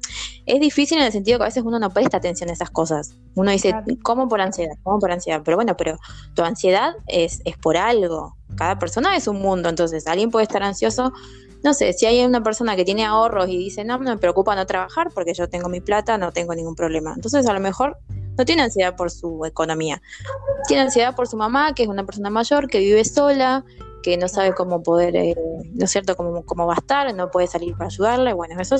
es difícil en el sentido que a veces uno no presta atención a esas cosas. Uno dice, ¿cómo por ansiedad? ¿Cómo por ansiedad? Pero bueno, pero tu ansiedad es, es por algo. Cada persona es un mundo, entonces alguien puede estar ansioso. No sé, si hay una persona que tiene ahorros y dice, no, no me preocupa no trabajar porque yo tengo mi plata, no tengo ningún problema. Entonces a lo mejor no tiene ansiedad por su economía. Tiene ansiedad por su mamá, que es una persona mayor, que vive sola, que no sabe cómo poder, eh, ¿no es cierto?, cómo, cómo va a estar, no puede salir para ayudarle. Bueno, eso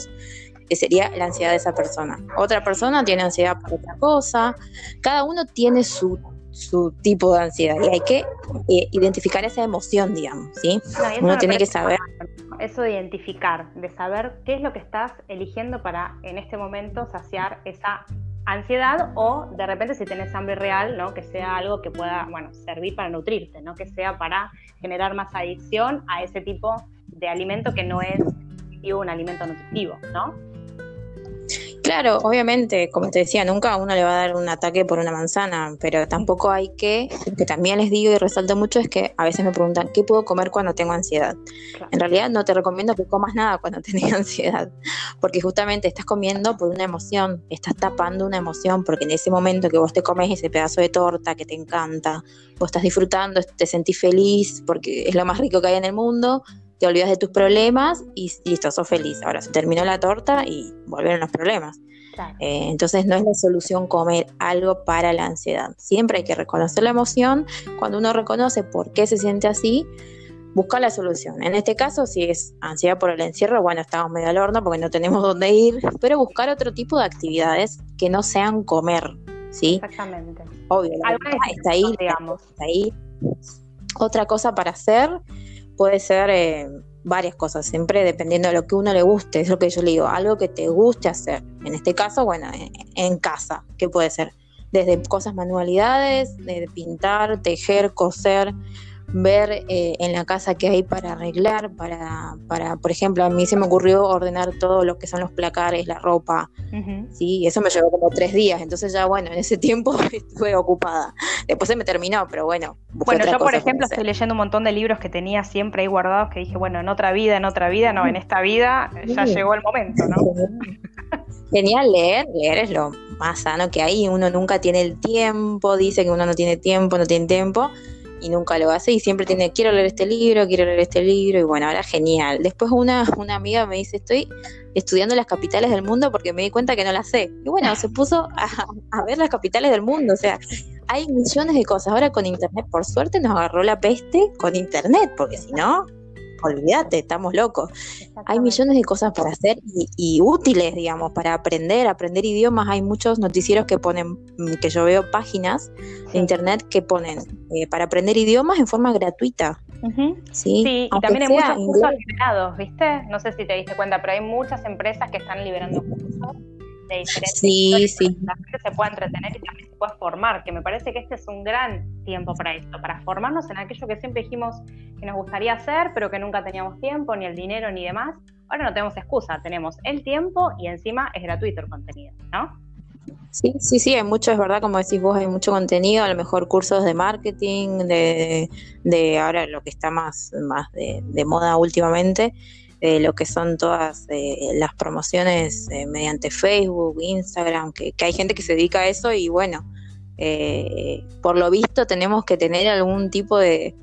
sería la ansiedad de esa persona. Otra persona tiene ansiedad por otra cosa. Cada uno tiene su, su tipo de ansiedad y hay que eh, identificar esa emoción, digamos, ¿sí? Uno tiene que saber. Eso de identificar, de saber qué es lo que estás eligiendo para en este momento saciar esa ansiedad o de repente si tenés hambre real, ¿no? Que sea algo que pueda, bueno, servir para nutrirte, ¿no? Que sea para generar más adicción a ese tipo de alimento que no es un alimento nutritivo, ¿no? Claro, obviamente, como te decía, nunca a uno le va a dar un ataque por una manzana, pero tampoco hay que, que también les digo y resalto mucho, es que a veces me preguntan, ¿qué puedo comer cuando tengo ansiedad? En realidad no te recomiendo que comas nada cuando <laughs> tenés ansiedad, porque justamente estás comiendo por una emoción, estás tapando una emoción, porque en ese momento que vos te comes ese pedazo de torta que te encanta, vos estás disfrutando, te sentís feliz, porque es lo más rico que hay en el mundo, te olvidas de tus problemas y listo, sos feliz. Ahora se terminó la torta y volvieron los problemas. Eh, entonces no es la solución comer algo para la ansiedad. Siempre hay que reconocer la emoción. Cuando uno reconoce por qué se siente así, busca la solución. En este caso, si es ansiedad por el encierro, bueno, estamos medio al horno porque no tenemos dónde ir, pero buscar otro tipo de actividades que no sean comer. ¿sí? Exactamente. Obvio, está ahí, digamos. Está ahí. Otra cosa para hacer puede ser eh, varias cosas, siempre dependiendo de lo que uno le guste, es lo que yo le digo, algo que te guste hacer. En este caso, bueno, en, casa, ¿qué puede ser? Desde cosas manualidades, de pintar, tejer, coser, ver eh, en la casa qué hay para arreglar, para, para, por ejemplo, a mí se me ocurrió ordenar todo lo que son los placares, la ropa, sí, eso me llevó como tres días, entonces ya bueno, en ese tiempo <laughs> estuve ocupada. Después se me terminó, pero bueno. Bueno, yo por ejemplo estoy leyendo un montón de libros que tenía siempre ahí guardados que dije, bueno, en otra vida, en otra vida, no, en esta vida ya llegó el momento, ¿no? Genial leer, leer es lo más sano que hay, uno nunca tiene el tiempo, dice que uno no tiene tiempo, no tiene tiempo, y nunca lo hace y siempre tiene, quiero leer este libro, quiero leer este libro y bueno, ahora genial. Después una, una amiga me dice, estoy estudiando las capitales del mundo porque me di cuenta que no las sé. Y bueno, se puso a, a ver las capitales del mundo, o sea, hay millones de cosas. Ahora con Internet, por suerte, nos agarró la peste con Internet, porque si no, olvídate, estamos locos. Hay millones de cosas para hacer y, útiles, digamos, para aprender, aprender idiomas. Hay muchos noticieros que ponen, mm, que yo veo páginas de internet que ponen eh, para aprender idiomas en forma gratuita. Sí, sí y también hay muchos cursos liberados, ¿viste? No sé si te diste cuenta, pero hay muchas empresas que están liberando cursos de diferentes sí, sí. la gente se pueda entretener y también se pueda formar, que me parece que este es un gran tiempo para esto, para formarnos en aquello que siempre dijimos que nos gustaría hacer, pero que nunca teníamos tiempo, ni el dinero, ni demás. Ahora no tenemos excusa, tenemos el tiempo y encima es gratuito el contenido, ¿no? Sí, sí, sí, hay mucho, es verdad, como decís vos, hay mucho contenido, a lo mejor cursos de marketing, de, de ahora lo que está más, más de, de moda últimamente, de lo que son todas eh, las promociones eh, mediante Facebook, Instagram, que, hay gente que se dedica a eso y bueno, eh, por lo visto tenemos que tener algún tipo de,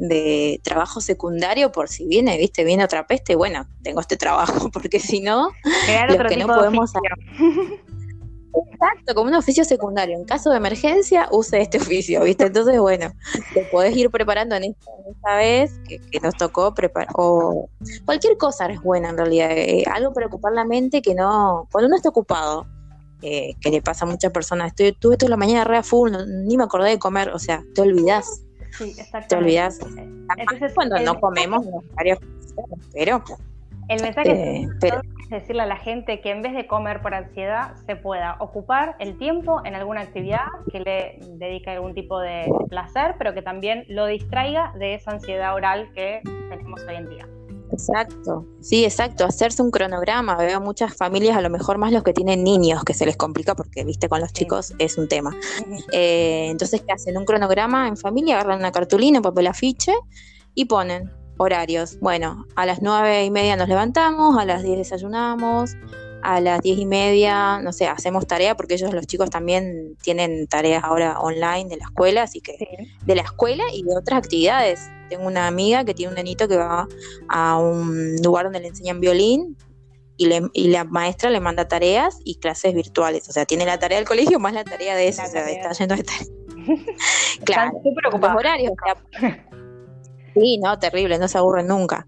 de trabajo secundario por si viene, viste, viene otra peste, bueno, tengo este trabajo, <laughs> porque si no, lo que no podemos <laughs> Exacto, como un oficio secundario. En caso de emergencia, use este oficio, ¿viste? Entonces, bueno, te podés ir preparando en esta, vez que, nos tocó preparar. O cualquier cosa es buena en realidad. Eh, algo para ocupar la mente que no. Cuando uno está ocupado, eh, que le pasa a muchas personas, estoy, tuve toda la mañana re a full, ni me acordé de comer, o sea, te olvidas. Sí, Te olvidas. Entonces, cuando no comemos, varias pero el mensaje es eh, decirle a la gente que en vez de comer por ansiedad, se pueda ocupar el tiempo en alguna actividad que le dedique algún tipo de placer, pero que también lo distraiga de esa ansiedad oral que tenemos hoy en día. Exacto, sí, exacto, hacerse un cronograma. Veo muchas familias, a lo mejor más los que tienen niños, que se les complica porque, viste, con los chicos es un tema. Eh, entonces, ¿qué hacen? Un cronograma en familia, agarran una cartulina, un papel afiche y ponen horarios. Bueno, a las nueve y media nos levantamos, a las diez desayunamos, a las diez y media, no sé, hacemos tarea porque ellos, los chicos, también tienen tareas ahora online de la escuela, así que de la escuela y de otras actividades. Tengo una amiga que tiene un nenito que va a un lugar donde le enseñan violín y, le, y la maestra le manda tareas y clases virtuales. O sea, tiene la tarea del colegio más la tarea de eso. o sea, está yendo de tarea. <laughs> <laughs> claro, los horarios. <laughs> Sí, no, terrible, no se aburren nunca.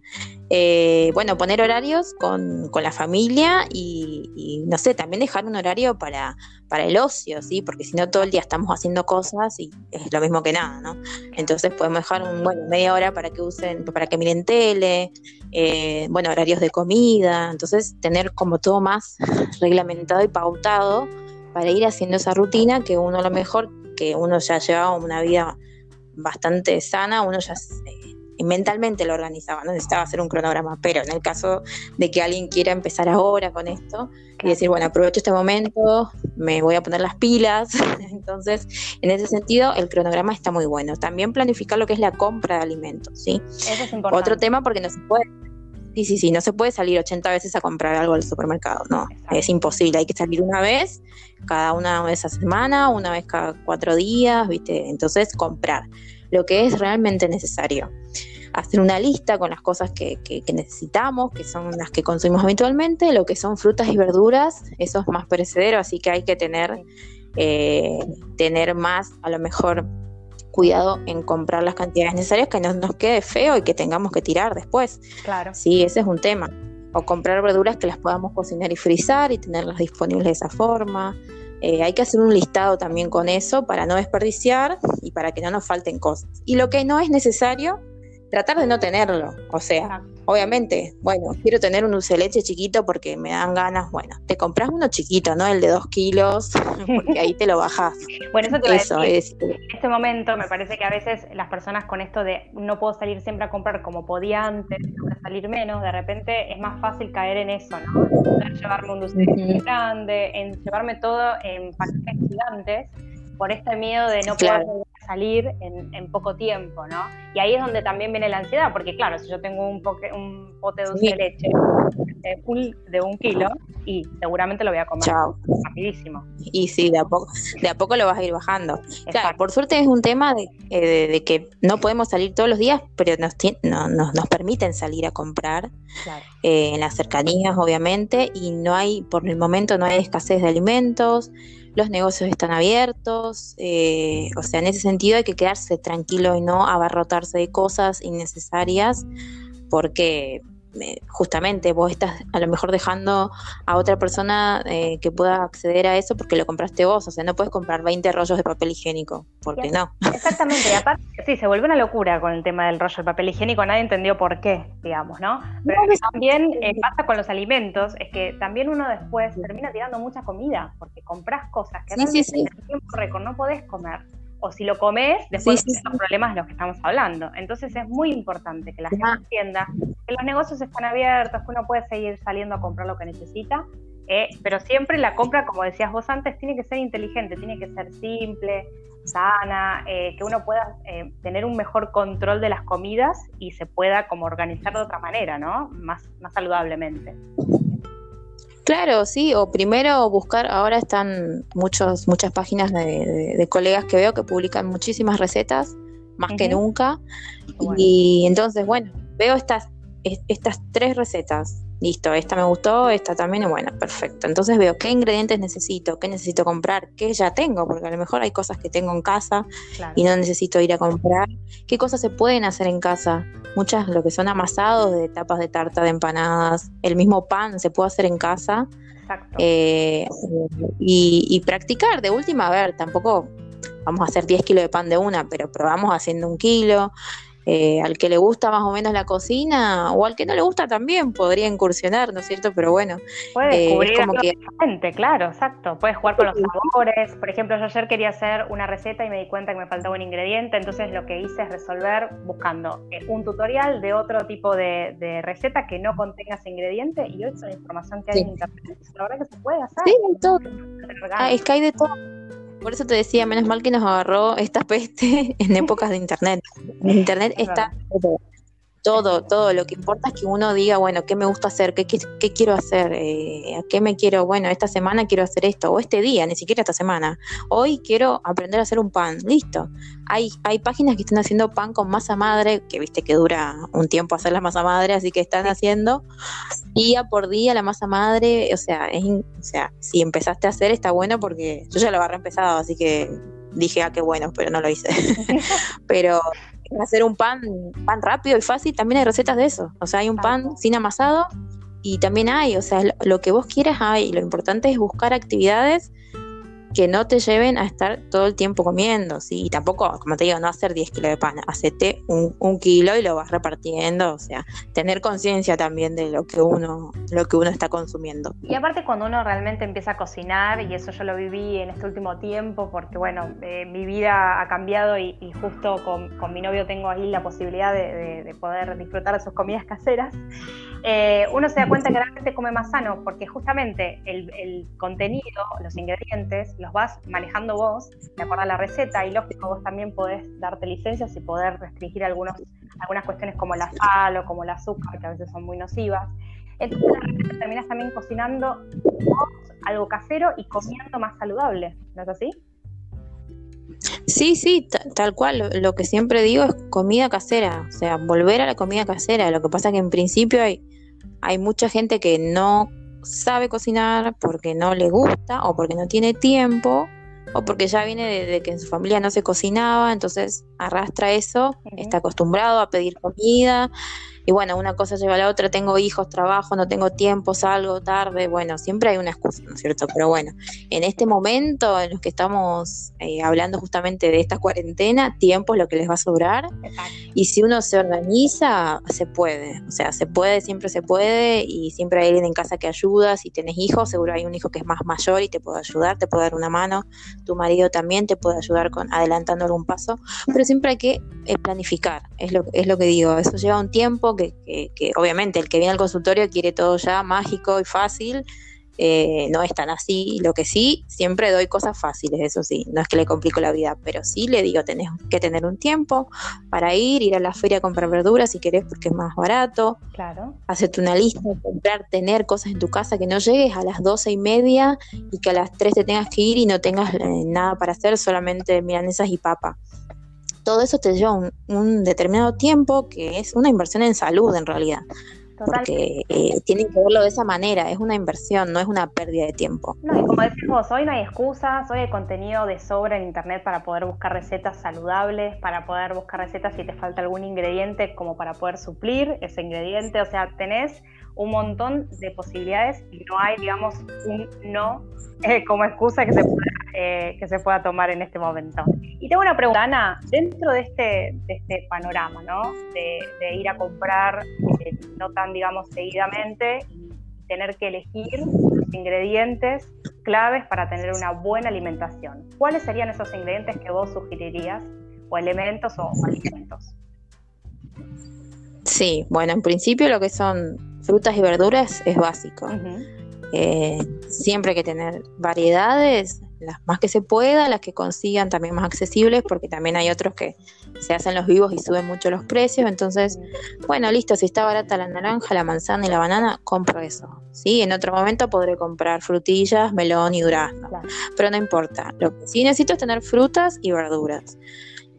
Eh, bueno, poner horarios con, la familia y, no sé, también dejar un horario para, para el ocio, ¿sí? Porque si no todo el día estamos haciendo cosas y es lo mismo que nada, ¿no? Entonces podemos dejar un, bueno, media hora para que usen, para que miren tele, eh, bueno, horarios de comida, entonces tener como todo más reglamentado y pautado para ir haciendo esa rutina que uno a lo mejor, que uno ya llevaba una vida bastante sana, uno ya mentalmente lo organizaba, no necesitaba hacer un cronograma, pero en el caso de que alguien quiera empezar ahora con esto y decir, bueno, aprovecho este momento, me voy a poner las pilas, <laughs> entonces en ese sentido el cronograma está muy bueno. También planificar lo que es la compra de alimentos, ¿sí? Eso es importante. Otro tema porque no se puede Sí, sí, sí, no se puede salir 80 veces a comprar algo al supermercado, no, es imposible, hay que salir una vez, cada una vez a semana, una vez cada cuatro días, ¿viste? Entonces comprar lo que es realmente necesario. Hacer una lista con las cosas que, necesitamos, que son las que consumimos habitualmente, lo que son frutas y verduras, eso es más perecedero, así que hay que tener, eh, tener más, a lo mejor, cuidado en comprar las cantidades necesarias, que no nos quede feo y que tengamos que tirar después. Claro. Sí, ese es un tema. O comprar verduras que las podamos cocinar y frizar y tenerlas disponibles de esa forma. Eh, hay que hacer un listado también con eso para no desperdiciar y para que no nos falten cosas. Y lo que no es necesario, tratar de no tenerlo. O sea, obviamente, bueno, quiero tener un dulce de leche chiquito porque me dan ganas. Bueno, te compras uno chiquito, ¿no? El de dos kilos, <laughs> porque ahí te lo bajas. bueno, eso te eso es. En este momento me parece que a veces las personas con esto de no puedo salir siempre a comprar como podía antes, tengo salir menos, de repente es más fácil caer en eso, ¿no? En llevarme un dulce de leche grande, en llevarme todo en paquetes gigantes por este miedo de no poder salir en, poco tiempo, ¿no? Y ahí es donde también viene la ansiedad, porque claro, si yo tengo un, un pote de dulce de leche de, full de un kilo, y seguramente lo voy a comer rapidísimo. Y sí, de a poco, de a poco lo vas a ir bajando. Claro, por suerte es un tema eh, de, que no podemos salir todos los días, pero nos, nos, nos permiten salir a comprar eh, en las cercanías, obviamente, y no hay, por el momento no hay escasez de alimentos los negocios están abiertos, eh, o sea, en ese sentido hay que quedarse tranquilo y no abarrotarse de cosas innecesarias porque justamente vos estás a lo mejor dejando a otra persona eh, que pueda acceder a eso porque lo compraste vos, o sea, no puedes comprar 20 rollos de papel higiénico, porque no. Exactamente, y aparte, sí, se vuelve una locura con el tema del rollo de papel higiénico, nadie entendió por qué, digamos, ¿no? Pero también eh, pasa con los alimentos, es que también uno después termina tirando mucha comida, porque compras cosas que sí, en el tiempo récord no podés comer o si lo comes, después sí, los problemas de los que estamos hablando. Entonces es muy importante que la gente entienda que los negocios están abiertos, que uno puede seguir saliendo a comprar lo que necesita, eh, pero siempre la compra, como decías vos antes, tiene que ser inteligente, tiene que ser simple, sana, eh, que uno pueda eh, tener un mejor control de las comidas y se pueda como organizar de otra manera, ¿no? Más, más saludablemente. Claro, sí, o primero buscar, ahora están muchos, muchas páginas de, colegas que veo que publican muchísimas recetas, más que nunca, y entonces, bueno, veo estas, estas tres recetas listo, esta me gustó, esta también, bueno, perfecto. Entonces veo qué ingredientes necesito, qué necesito comprar, qué ya tengo, porque a lo mejor hay cosas que tengo en casa y no necesito ir a comprar. ¿Qué cosas se pueden hacer en casa? Muchas, lo que son amasados de tapas de tarta, de empanadas, el mismo pan se puede hacer en casa. Exacto. Eh, y, y practicar, de última, a ver, tampoco vamos a hacer 10 kilos de pan de una, pero probamos haciendo un kilo. Eh, al que le gusta más o menos la cocina o al que no le gusta también podría incursionar, ¿no es cierto? Pero bueno, puede eh, descubrir como que... claro, exacto. Puedes jugar con los sabores. Por ejemplo, yo ayer quería hacer una receta y me di cuenta que me faltaba un ingrediente, entonces lo que hice es resolver buscando eh, un tutorial de otro tipo de, receta que no contenga ese ingrediente y hoy la información que hay en internet. La verdad que se puede hacer. Sí, todo. Ah, es que hay de todo por eso te decía, menos mal que nos agarró esta peste <laughs> en épocas de internet. internet está todo, todo. Lo que importa es que uno diga, bueno, ¿qué me gusta hacer? ¿Qué, qué, quiero hacer? Eh, ¿A qué me quiero? Bueno, esta semana quiero hacer esto, o este día, ni siquiera esta semana. Hoy quiero aprender a hacer un pan. Listo. Hay, hay páginas que están haciendo pan con masa madre, que viste que dura un tiempo hacer la masa madre, así que están haciendo día por día la masa madre. O sea, es, o sea, si empezaste a hacer está bueno porque yo ya lo había empezado, así que dije, ah, qué bueno, pero no lo hice. <laughs> pero hacer un pan, pan rápido y fácil, también hay recetas de eso. O sea, hay un pan sin amasado y también hay, o sea, lo que vos quieras hay. Lo importante es buscar actividades que no te lleven a estar todo el tiempo comiendo, ¿sí? Y tampoco, como te digo, no hacer 10 kilos de pan, hacete un, kilo y lo vas repartiendo, o sea, tener conciencia también de lo que uno, lo que uno está consumiendo. Y aparte cuando uno realmente empieza a cocinar, y eso yo lo viví en este último tiempo, porque bueno, eh, mi vida ha cambiado y, justo con, mi novio tengo ahí la posibilidad de, poder disfrutar de sus comidas caseras, eh, uno se da cuenta que realmente come más sano, porque justamente el, el contenido, los ingredientes, los vas manejando vos de acuerdo a la receta y lógico vos también podés darte licencias y poder restringir algunas cuestiones como la sal o como el azúcar que a veces son muy nocivas. Entonces terminas también cocinando vos algo casero y comiendo más saludable, ¿no es así? Sí, sí, tal cual. Lo que siempre digo es comida casera, o sea, volver a la comida casera. Lo que pasa es que en principio hay, hay mucha gente que no sabe cocinar porque no le gusta o porque no tiene tiempo o porque ya viene de, que en su familia no se cocinaba, entonces arrastra eso, está acostumbrado a pedir comida y bueno, una cosa lleva a la otra, tengo hijos, trabajo, no tengo tiempo, salgo tarde, bueno, siempre hay una excusa, ¿no es cierto? Pero bueno, en este momento en los que estamos eh, hablando justamente de esta cuarentena, tiempo es lo que les va a sobrar. Y si uno se organiza, se puede, o sea, se puede, siempre se puede y siempre hay alguien en casa que ayuda, si tienes hijos, seguro hay un hijo que es más mayor y te puede ayudar, te puede dar una mano, tu marido también te puede ayudar con adelantando algún paso, pero siempre hay que eh, planificar, es lo, es lo que digo, eso lleva un tiempo que, obviamente el que viene al consultorio quiere todo ya mágico y fácil, eh, no es tan así. Lo que sí, siempre doy cosas fáciles, eso sí, no es que le complico la vida, pero sí le digo, tenés que tener un tiempo para ir, ir a la feria a comprar verduras si querés porque es más barato. Claro. Hacerte una lista, comprar, tener cosas en tu casa, que no llegues a las doce y media y que a las tres te tengas que ir y no tengas eh, nada para hacer, solamente milanesas y papa todo eso te lleva un, determinado tiempo que es una inversión en salud en realidad. Porque eh, tienen que verlo de esa manera, es una inversión, no es una pérdida de tiempo. No, y como decimos, hoy no hay excusas, hoy hay contenido de sobra en internet para poder buscar recetas saludables, para poder buscar recetas si te falta algún ingrediente como para poder suplir ese ingrediente, o sea, tenés un montón de posibilidades y no hay, digamos, un no eh, como excusa que se, pueda, eh, que se pueda tomar en este momento. Y tengo una pregunta, Ana, dentro de este, de este panorama, ¿no? De, ir a comprar eh, no tan, digamos, seguidamente tener que elegir los ingredientes claves para tener una buena alimentación. ¿Cuáles serían esos ingredientes que vos sugerirías o elementos o alimentos? Sí, bueno, en principio lo que son frutas y verduras es básico. Eh, siempre hay que tener variedades, las más que se pueda, las que consigan también más accesibles, porque también hay otros que se hacen los vivos y suben mucho los precios. Entonces, bueno, listo, si está barata la naranja, la manzana y la banana, compro eso. ¿sí? En otro momento podré comprar frutillas, melón y durazno, pero no importa. Lo que sí necesito es tener frutas y verduras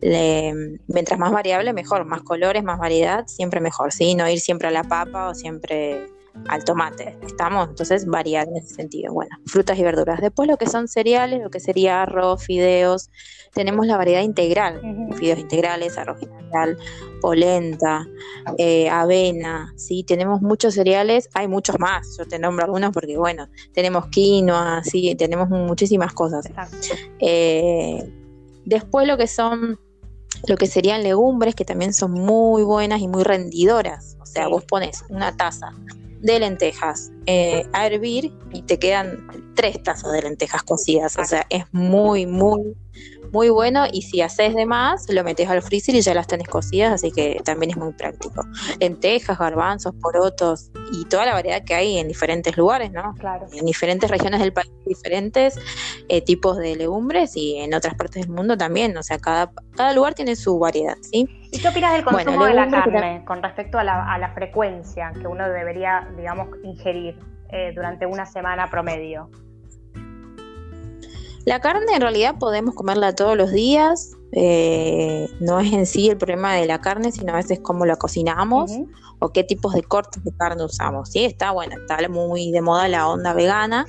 mientras más variable, mejor, más colores, más variedad, siempre mejor, ¿sí? No ir siempre a la papa o siempre al tomate, ¿estamos? Entonces variar en ese sentido. Bueno, frutas y verduras. Después lo que son cereales, lo que sería arroz, fideos, tenemos la variedad integral, fideos integrales, arroz integral, polenta, eh, avena, ¿sí? Tenemos muchos cereales, hay muchos más, yo te nombro algunos porque, bueno, tenemos quinoa, ¿sí? Tenemos muchísimas cosas. Eh, después lo que son lo que serían legumbres, que también son muy buenas y muy rendidoras. O sea, vos pones una taza de lentejas eh, a hervir y te quedan tres tazas de lentejas cocidas. O sea, es muy, muy, muy bueno y si haces de más, lo metes al freezer y ya las tenés cocidas, así que también es muy práctico. Lentejas, garbanzos, porotos y toda la variedad que hay en diferentes lugares, ¿no? Claro. En diferentes regiones del país, diferentes eh, tipos de legumbres y en otras partes del mundo también, o sea, cada, cada lugar tiene su variedad, ¿sí? ¿Y qué opinas del consumo de la carne con respecto a la, a la, frecuencia que uno debería, digamos, ingerir eh, durante una semana promedio? La carne en realidad podemos comerla todos los días, eh, no es en sí el problema de la carne, sino a veces cómo la cocinamos o qué tipos de cortes de carne usamos. Sí, está bueno, está muy de moda la onda vegana,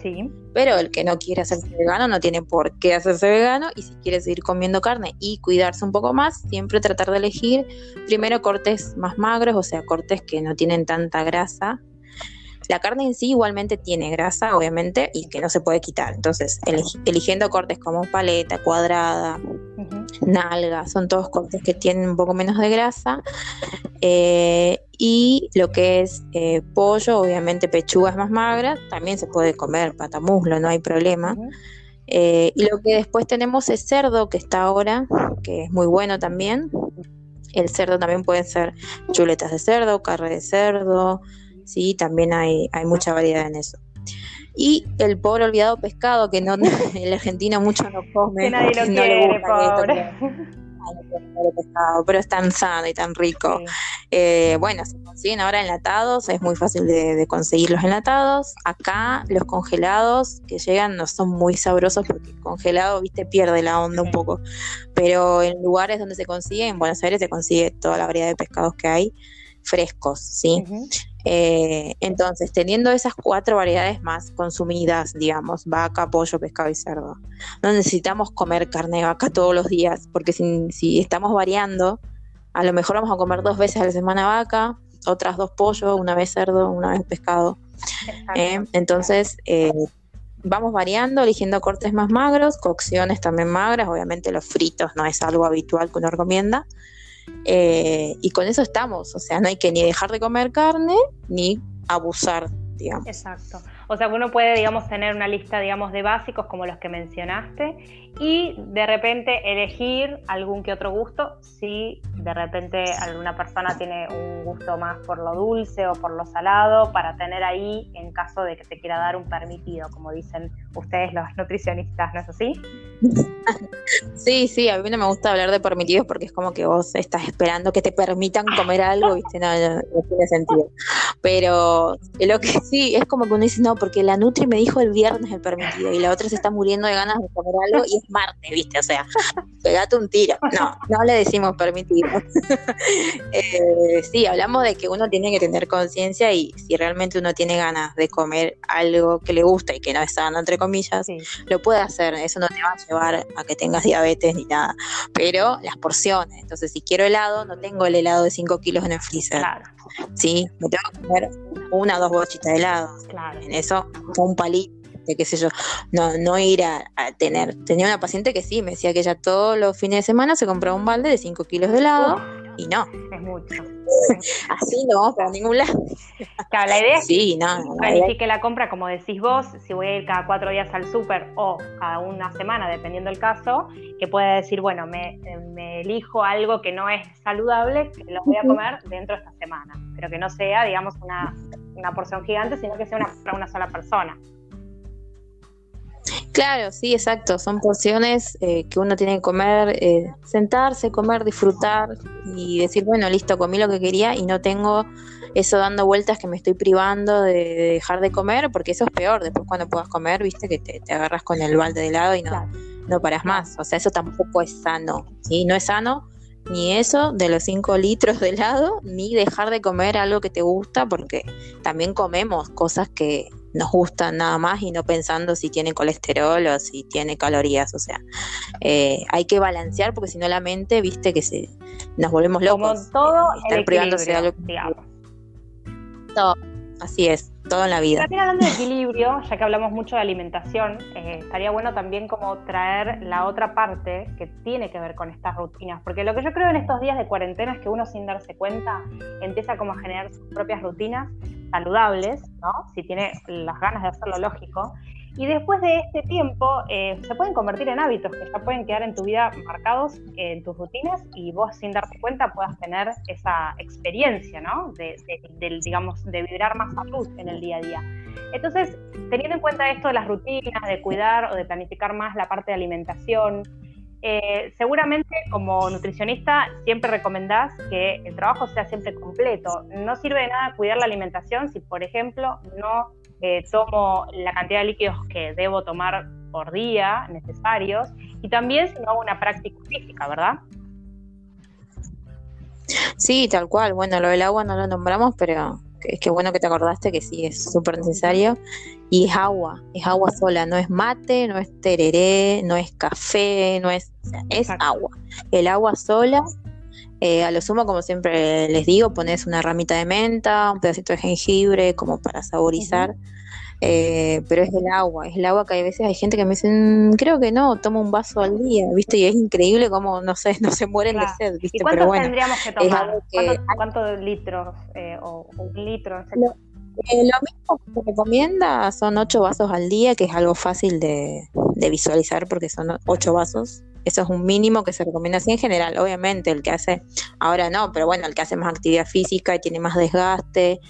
pero el que no quiere hacerse vegano no tiene por qué hacerse vegano y si quiere seguir comiendo carne y cuidarse un poco más, siempre tratar de elegir primero cortes más magros, o sea, cortes que no tienen tanta grasa la carne en sí igualmente tiene grasa, obviamente, y que no se puede quitar. Entonces, eligiendo cortes como paleta, cuadrada, nalga, son todos cortes que tienen un poco menos de grasa. Eh, y lo que es eh, pollo, obviamente pechugas más magras, también se puede comer, patamuslo, no hay problema. Eh, y lo que después tenemos es cerdo, que está ahora, que es muy bueno también. El cerdo también puede ser chuletas de cerdo, carne de cerdo, ¿sí? También hay, hay mucha variedad en eso. Y el pobre olvidado pescado, que no <laughs> el argentino mucho no come. Que nadie lo quiere, pobre. pescado, pero es tan sano y tan rico. Eh, bueno, se consiguen ahora enlatados, es muy fácil de, de, conseguir los enlatados. Acá los congelados que llegan no son muy sabrosos porque congelado, viste, pierde la onda un poco. Pero en lugares donde se consigue, en Buenos Aires se consigue toda la variedad de pescados que hay frescos, ¿sí? Eh, entonces, teniendo esas cuatro variedades más consumidas, digamos, vaca, pollo, pescado y cerdo, no necesitamos comer carne de vaca todos los días, porque si, estamos variando, a lo mejor vamos a comer dos veces a la semana vaca, otras dos pollo, una vez cerdo, una vez pescado. Eh, entonces, eh, vamos variando, eligiendo cortes más magros, cocciones también magras, obviamente los fritos no es algo habitual que uno recomienda. Eh, y con eso estamos, o sea, no hay que ni dejar de comer carne ni abusar, digamos. Exacto. O sea, uno puede, digamos, tener una lista, digamos, de básicos como los que mencionaste y de repente elegir algún que otro gusto si de repente alguna persona tiene un gusto más por lo dulce o por lo salado para tener ahí en caso de que te quiera dar un permitido, como dicen ustedes los <laughs> nutricionistas, ¿no es así? Sí, sí, a mí no me gusta hablar de permitidos porque es como que vos estás esperando que te permitan comer algo, ¿viste? No, no, tiene sentido. Pero lo que sí, es como que uno dice, no, porque la Nutri me dijo el viernes el permitido y la otra se está muriendo de ganas de comer algo y es martes, ¿viste? O sea, <laughs> pegate un tiro. No, no le decimos permitido. <laughs> Eh, sí, hablamos de que uno tiene que tener conciencia y si realmente uno tiene ganas de comer algo que le gusta y que no es sano, entre comillas, lo puede hacer. Eso no te va a llevar a que tengas diabetes ni nada. Pero las porciones. Entonces, si quiero helado, no tengo el helado de 5 kilos en el freezer. Claro. Sí, me tengo que comer una o dos bochitas de helado. Claro. En eso, un palito de qué sé yo, no, no ir a, tener. Tenía una paciente que sí, me decía que ella todos los fines de semana se compraba un balde de 5 kilos de helado y no. Es mucho. <laughs> Así no, para ningún lado. Claro, la idea es sí, no, planifique la compra, como decís vos, si voy a ir cada cuatro días al súper o cada una semana, dependiendo del caso, que pueda decir, bueno, me, me elijo algo que no es saludable, que lo voy a comer dentro de esta semana, pero que no sea, digamos, una, una porción gigante, sino que sea una, para una sola persona. Claro, sí, exacto. Son porciones eh, que uno tiene que comer, eh, sentarse, comer, disfrutar y decir, bueno, listo, comí lo que quería y no tengo eso dando vueltas que me estoy privando de, dejar de comer, porque eso es peor. Después cuando puedas comer, viste que te, agarras con el balde de helado y no, no paras más. O sea, eso tampoco es sano. ¿sí? No es sano ni eso de los 5 litros de helado, ni dejar de comer algo que te gusta, porque también comemos cosas que nos gustan nada más y no pensando si tiene colesterol o si tiene calorías. O sea, eh, hay que balancear porque si no la mente, viste que se nos volvemos locos. Como todo, estar privándose de algo. Todo, así es todo en la vida. También hablando de equilibrio, ya que hablamos mucho de alimentación, eh, estaría bueno también como traer la otra parte que tiene que ver con estas rutinas, porque lo que yo creo en estos días de cuarentena es que uno sin darse cuenta empieza como a generar sus propias rutinas saludables, ¿no? Si tiene las ganas de hacerlo lógico, y después de este tiempo eh, se pueden convertir en hábitos que ya pueden quedar en tu vida marcados en tus rutinas y vos sin darte cuenta puedas tener esa experiencia, ¿no? De, digamos, de vibrar más salud en el día a día. Entonces, teniendo en cuenta esto de las rutinas, de cuidar o de planificar más la parte de alimentación, eh, seguramente como nutricionista siempre recomendás que el trabajo sea siempre completo. No sirve de nada cuidar la alimentación si, por ejemplo, no tomo la cantidad de líquidos que debo tomar por día necesarios y también si no hago una práctica física, ¿verdad? Sí, tal cual. Bueno, lo del agua no lo nombramos, pero es que bueno que te acordaste que sí, es súper necesario. Y es agua, es agua sola, no es mate, no es tereré, no es café, no es, es agua. El agua sola, eh, a lo sumo, como siempre les digo, pones una ramita de menta, un pedacito de jengibre, como para saborizar. Eh, pero es el agua, es el agua que hay veces hay gente que me dice, creo que no, tomo un vaso al día, ¿viste? Y es increíble cómo, no sé, <laughs> no se mueren de sed, ¿viste? ¿Y cuántos tendríamos que tomar? ¿Cuántos, litros eh, o, un litro? Lo, eh, lo, mismo que se recomienda son ocho vasos al día, que es algo fácil de, de visualizar porque son ocho vasos. Eso es un mínimo que se recomienda así en general. Obviamente, el que hace, ahora no, pero bueno, el que hace más actividad física y tiene más desgaste,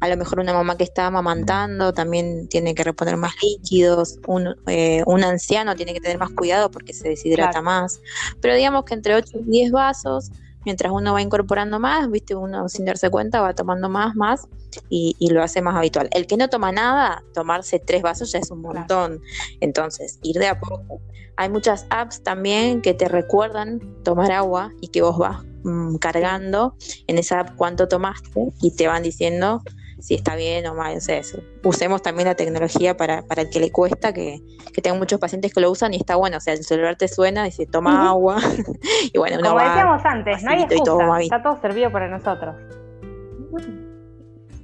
a lo mejor una mamá que está amamantando también tiene que reponer más líquidos, un, eh, un anciano tiene que tener más cuidado porque se deshidrata más, pero digamos que entre 8 y 10 vasos, mientras uno va incorporando más, viste, uno sin darse cuenta va tomando más, más y, lo hace más habitual. El que no toma nada, tomarse tres vasos ya es un montón, entonces ir de a poco. Hay muchas apps también que te recuerdan tomar agua y que vos vas mm, cargando. En esa app cuánto tomaste y te van diciendo si está bien o mal. O sea, usemos también la tecnología para, para el que le cuesta, que, que tengo muchos pacientes que lo usan y está bueno. O sea, el celular te suena y se toma agua. <laughs> y bueno, Como decíamos antes, no hay excusa, está todo servido para nosotros.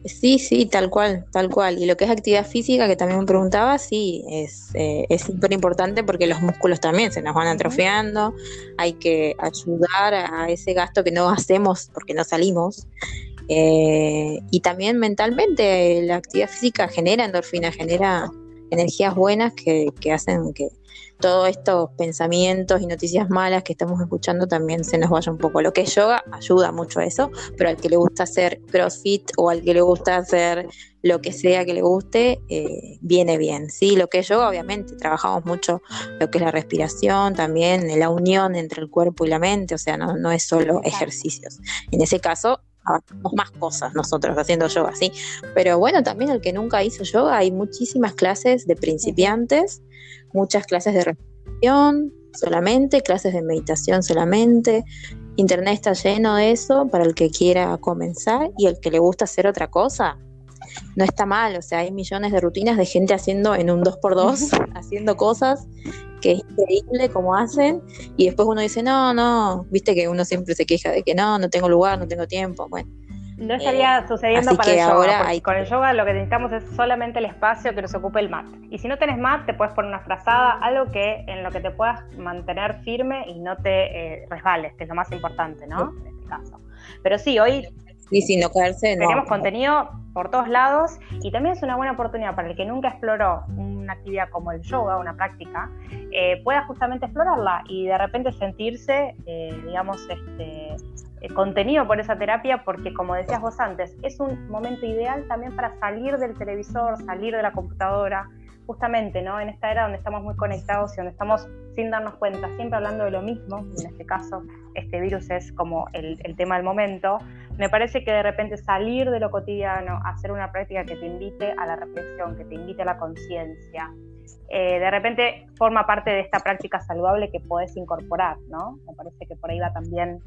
Sí, sí, tal cual, tal cual. Y lo que es actividad física, que también me preguntaba, sí, es eh, súper importante porque los músculos también se nos van atrofiando, hay que ayudar a ese gasto que no hacemos porque no salimos. Eh, y también mentalmente la actividad física genera endorfina, genera energías buenas que, que hacen que todos estos pensamientos y noticias malas que estamos escuchando también se nos vaya un poco. Lo que es yoga ayuda mucho a eso, pero al que le gusta hacer crossfit o al que le gusta hacer lo que sea que le guste, eh, viene bien. Sí, lo que es yoga, obviamente, trabajamos mucho lo que es la respiración, también la unión entre el cuerpo y la mente, o sea, no, no es solo ejercicios. En ese caso, hacemos más cosas nosotros haciendo yoga, sí. Pero bueno, también el que nunca hizo yoga, hay muchísimas clases de principiantes, muchas clases de respiración solamente, clases de meditación solamente. Internet está lleno de eso para el que quiera comenzar y el que le gusta hacer otra cosa. No está mal, o sea, hay millones de rutinas de gente haciendo en un 2x2, <laughs> haciendo cosas que es increíble como hacen, y después uno dice, no, no, viste que uno siempre se queja de que no, no tengo lugar, no tengo tiempo, bueno. No estaría eh, sucediendo para el yoga. Ahora Con el yoga lo que necesitamos es solamente el espacio que nos ocupe el mat. Y si no tenés mat, te puedes poner una frazada, algo que en lo que te puedas mantener firme y no te eh, resbales, que es lo más importante, ¿no? En este caso. Pero sí, hoy y sin no. Caerse, Tenemos contenido por todos lados y también es una buena oportunidad para el que nunca exploró una actividad como el yoga, una práctica, eh, pueda justamente explorarla y de repente sentirse, eh, digamos, este, eh, contenido por esa terapia, porque como decías vos antes, es un momento ideal también para salir del televisor, salir de la computadora, justamente, ¿no? En esta era donde estamos muy conectados y donde estamos sin darnos cuenta, siempre hablando de lo mismo, en este caso este virus es como el, tema del momento, me parece que de repente salir de lo cotidiano, hacer una práctica que te invite a la reflexión, que te invite a la conciencia, eh, de repente forma parte de esta práctica saludable que podés incorporar, ¿no? Me parece que por ahí va también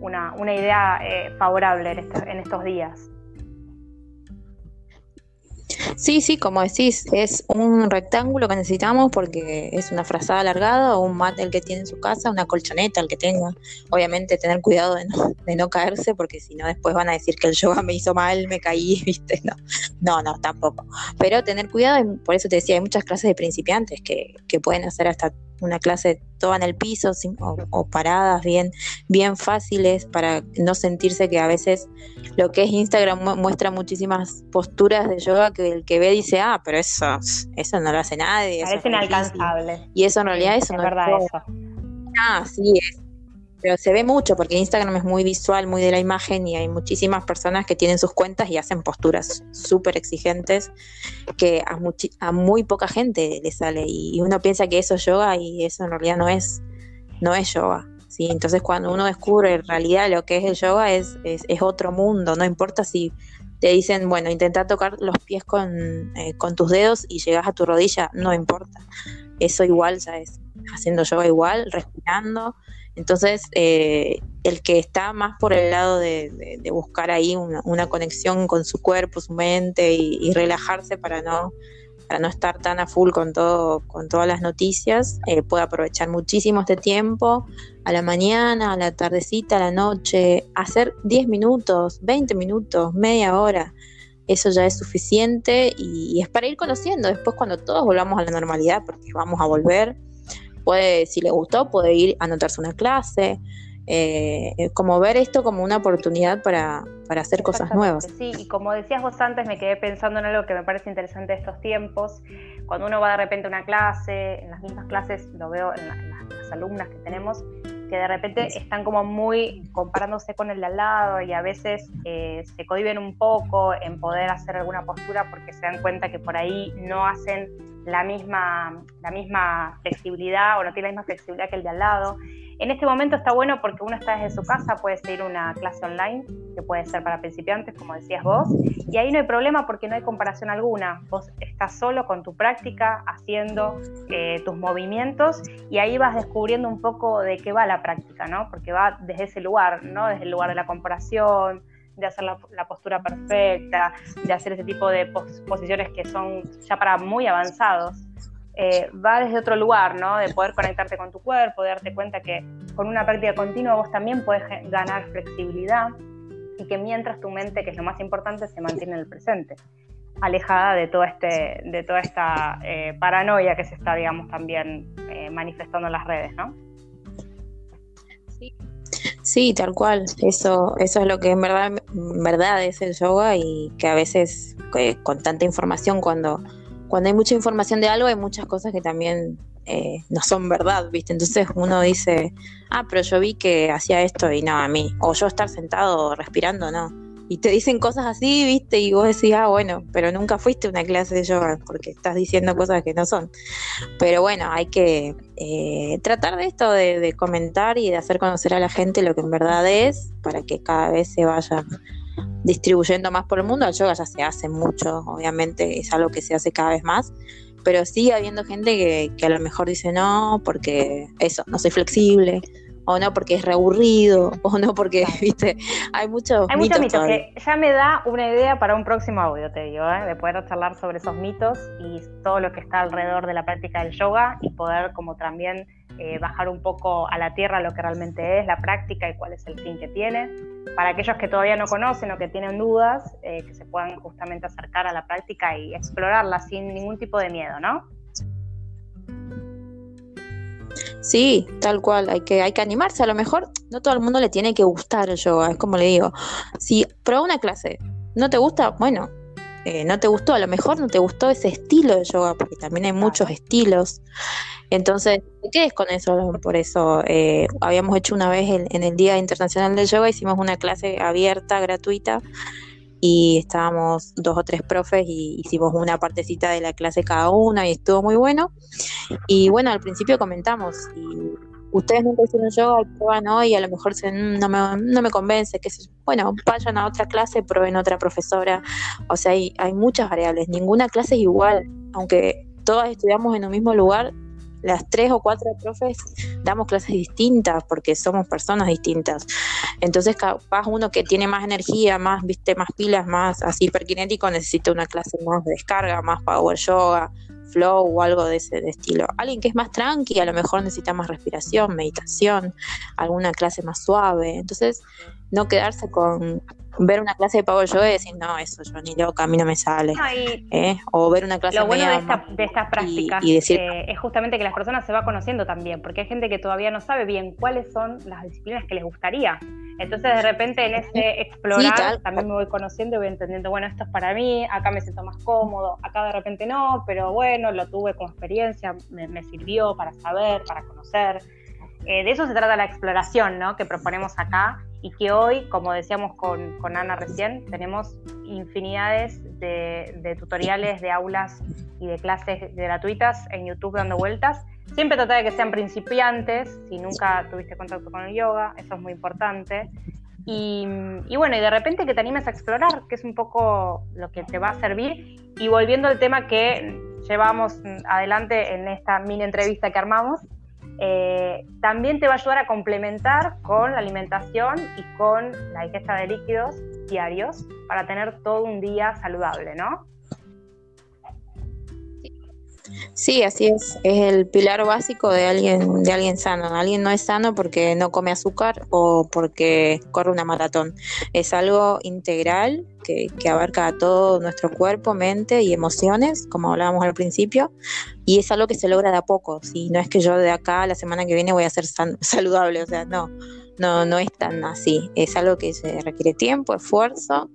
una, idea eh, favorable en, en estos días. Sí, sí, como decís, es un rectángulo que necesitamos porque es una frazada alargada o un mat el que tiene en su casa, una colchoneta el que tenga. Obviamente tener cuidado de no, de no caerse porque si no después van a decir que el yoga me hizo mal, me caí, <laughs> ¿viste? No, no, no tampoco. Pero tener cuidado, por eso te decía, hay muchas clases de principiantes que, que pueden hacer hasta una clase toda en el piso o, paradas bien, bien fáciles para no sentirse que a veces lo que es Instagram muestra muchísimas posturas de yoga que el que ve dice, ah, pero eso, eso no lo hace nadie. Parece inalcanzable. Y eso en realidad eso es no verdad eso. Ah, sí, es, pero se ve mucho porque Instagram es muy visual, muy de la imagen y hay muchísimas personas que tienen sus cuentas y hacen posturas súper exigentes que a, muy poca gente le sale y uno piensa que eso es yoga y eso en realidad no es, no es yoga. ¿sí? Entonces cuando uno descubre en realidad lo que es el yoga es, es, es otro mundo, no importa si te dicen, bueno, intenta tocar los pies con, eh, con tus dedos y llegas a tu rodilla, no importa. Eso igual ya es haciendo yoga igual, respirando. Entonces, eh, el que está más por el lado de, buscar ahí una, conexión con su cuerpo, su mente y, relajarse para no, para no estar tan a full con, todo, con todas las noticias, eh, puede aprovechar muchísimo este tiempo, a la mañana, a la tardecita, a la noche, hacer 10 minutos, 20 minutos, media hora. Eso ya es suficiente y, y es para ir conociendo después cuando todos volvamos a la normalidad, porque vamos a volver puede, si le gustó, puede ir a anotarse una clase, eh, como ver esto como una oportunidad para, para hacer cosas nuevas. Sí, y como decías vos antes, me quedé pensando en algo que me parece interesante de estos tiempos. Cuando uno va de repente a una clase, en las mismas clases lo veo en, las alumnas que tenemos, que de repente están como muy comparándose con el de al lado y a veces eh, se cohiben un poco en poder hacer alguna postura porque se dan cuenta que por ahí no hacen la misma, la misma flexibilidad o no tiene la misma flexibilidad que el de al lado. En este momento está bueno porque uno está desde su casa, puede seguir una clase online, que puede ser para principiantes, como decías vos, y ahí no hay problema porque no hay comparación alguna. Vos estás solo con tu práctica, haciendo eh, tus movimientos, y ahí vas descubriendo un poco de qué va la práctica, ¿no? Porque va desde ese lugar, ¿no? Desde el lugar de la comparación, de hacer la, postura perfecta, de hacer ese tipo de posiciones que son ya para muy avanzados. Eh, va desde otro lugar, ¿no? De poder conectarte con tu cuerpo, de darte cuenta que con una práctica continua vos también puedes ganar flexibilidad y que mientras tu mente, que es lo más importante, se mantiene en el presente, alejada de, todo este, de toda esta eh, paranoia que se está, digamos, también eh, manifestando en las redes, ¿no? Sí. tal cual. Eso, eso es lo que en verdad, verdad es el yoga y que a veces con tanta información cuando cuando hay mucha información de algo, hay muchas cosas que también eh, no son verdad, ¿viste? Entonces uno dice, ah, pero yo vi que hacía esto y no, a mí. O yo estar sentado respirando, no. Y te dicen cosas así, ¿viste? Y vos decís, ah, bueno, pero nunca fuiste a una clase de yoga porque estás diciendo cosas que no son. Pero bueno, hay que eh, tratar de esto, de, de comentar y de hacer conocer a la gente lo que en verdad es, para que cada vez se vaya distribuyendo más por el mundo. El yoga ya se hace mucho, obviamente es algo que se hace cada vez más, pero sigue habiendo gente que, que a lo mejor dice no, porque eso, no soy flexible, o no porque es reaburrido, o no porque, <laughs> viste, hay muchos hay mitos. muchos mitos que ya me da una idea para un próximo audio, te digo, ¿eh? de poder charlar sobre esos mitos y todo lo que está alrededor de la práctica del yoga y poder como también eh, bajar un poco a la tierra lo que realmente es la práctica y cuál es el fin que tiene. Para aquellos que todavía no conocen o que tienen dudas, eh, que se puedan justamente acercar a la práctica y explorarla sin ningún tipo de miedo, ¿no? Sí, tal cual, hay que, hay que animarse. A lo mejor no todo el mundo le tiene que gustar el yoga, es como le digo. Si prueba una clase, no te gusta, bueno, eh, no te gustó, a lo mejor no te gustó ese estilo de yoga, porque también hay muchos estilos. Entonces, te quedes con eso. Por eso eh, habíamos hecho una vez en el Día Internacional del Yoga, hicimos una clase abierta, gratuita, y estábamos dos o tres profes y hicimos una partecita de la clase cada una y estuvo muy bueno. Y bueno, al principio comentamos, y ustedes nunca hicieron yoga, prueban hoy y a lo mejor se, no, me, no me convence, que bueno, vayan a otra clase, prueben otra profesora. O sea, hay, hay muchas variables, ninguna clase es igual, aunque todas estudiamos en un mismo lugar, las tres o cuatro profes damos clases distintas porque somos personas distintas. Entonces, capaz uno que tiene más energía, más, viste, más pilas, más así hiperkinético, necesita una clase más de descarga, más power yoga, flow o algo de ese estilo. Alguien que es más tranqui, a lo mejor necesita más respiración, meditación, alguna clase más suave. Entonces, no quedarse con ver una clase de Power Yoga y decir, no, eso yo ni loca, a mí no me sale. ¿eh? O ver una clase Lo bueno de, esta, de estas prácticas eh, es justamente que las personas se va conociendo también, porque hay gente que todavía no sabe bien cuáles son las disciplinas que les gustaría. Entonces, de repente, en ese explorar, también me voy conociendo y voy entendiendo, bueno, esto es para mí, acá me siento más cómodo, acá de repente no, pero bueno, lo tuve como experiencia, me, me sirvió para saber, para conocer. Eh, de eso se trata la exploración ¿no? que proponemos acá y que hoy, como decíamos con, con Ana recién, tenemos infinidades de, tutoriales, de aulas y de clases gratuitas en YouTube dando vueltas. Siempre trata de que sean principiantes, si nunca tuviste contacto con el yoga, eso es muy importante. Y, bueno, y de repente que te animes a explorar, que es un poco lo que te va a servir. Y volviendo al tema que llevamos adelante en esta mini entrevista que armamos, eh, también te va a ayudar a complementar con la alimentación y con la ingesta de líquidos diarios para tener todo un día saludable, ¿no? Sí, así es. Es el pilar básico de alguien, de alguien sano. Alguien no es sano porque no come azúcar o porque corre una maratón. Es algo integral que, abarca a todo nuestro cuerpo, mente y emociones, como hablábamos al principio, y es algo que se logra de a poco. Si no es que yo de acá la semana que viene voy a ser <laughs> saludable, o sea, no no, no es tan así. Es algo que se requiere tiempo, esfuerzo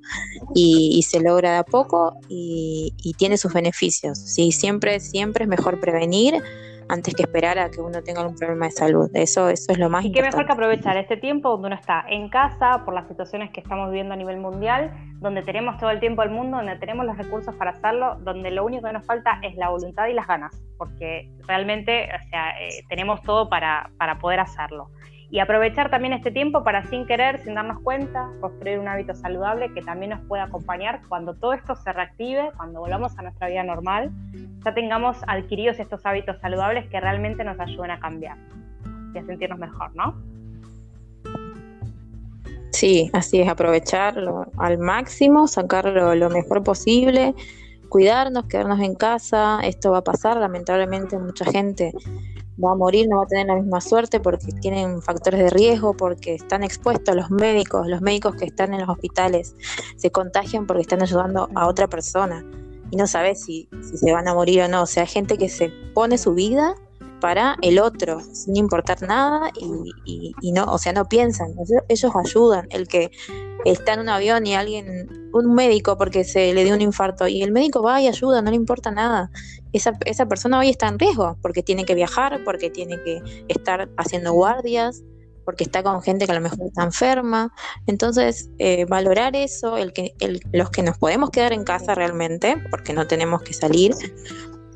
y, se logra de a poco y, tiene sus beneficios. ¿sí? Siempre, siempre es mejor prevenir antes que esperar a que uno tenga un problema de salud. Eso, eso es lo más y importante. qué mejor que aprovechar este tiempo donde uno está en casa por las situaciones que estamos viviendo a nivel mundial, donde tenemos todo el tiempo del mundo, donde tenemos los recursos para hacerlo, donde lo único que nos falta es la voluntad y las ganas, porque realmente o sea, eh, tenemos todo para, para poder hacerlo y aprovechar también este tiempo para sin querer, sin darnos cuenta, construir un hábito saludable que también nos pueda acompañar cuando todo esto se reactive, cuando volvamos a nuestra vida normal, ya tengamos adquiridos estos hábitos saludables que realmente nos ayuden a cambiar y a sentirnos mejor, ¿no? Sí, así es, aprovecharlo al máximo, sacarlo lo mejor posible, cuidarnos, quedarnos en casa, esto va a pasar, lamentablemente mucha gente va a morir, no va a tener la misma suerte porque tienen factores de riesgo, porque están expuestos los médicos, los médicos que están en los hospitales se contagian porque están ayudando a otra persona y no sabes si, si se van a morir o no. O sea, hay gente que se pone su vida para el otro, sin importar nada y, no, o sea, no piensan, ellos, ayudan. El que está en un avión y alguien, un médico porque se le dio un infarto y el médico va y ayuda, no le importa nada. Esa, esa persona hoy está en riesgo porque tiene que viajar, porque tiene que estar haciendo guardias, porque está con gente que a lo mejor está enferma. Entonces, eh, valorar eso, el que, el, los que nos podemos quedar en casa realmente, porque no tenemos que salir,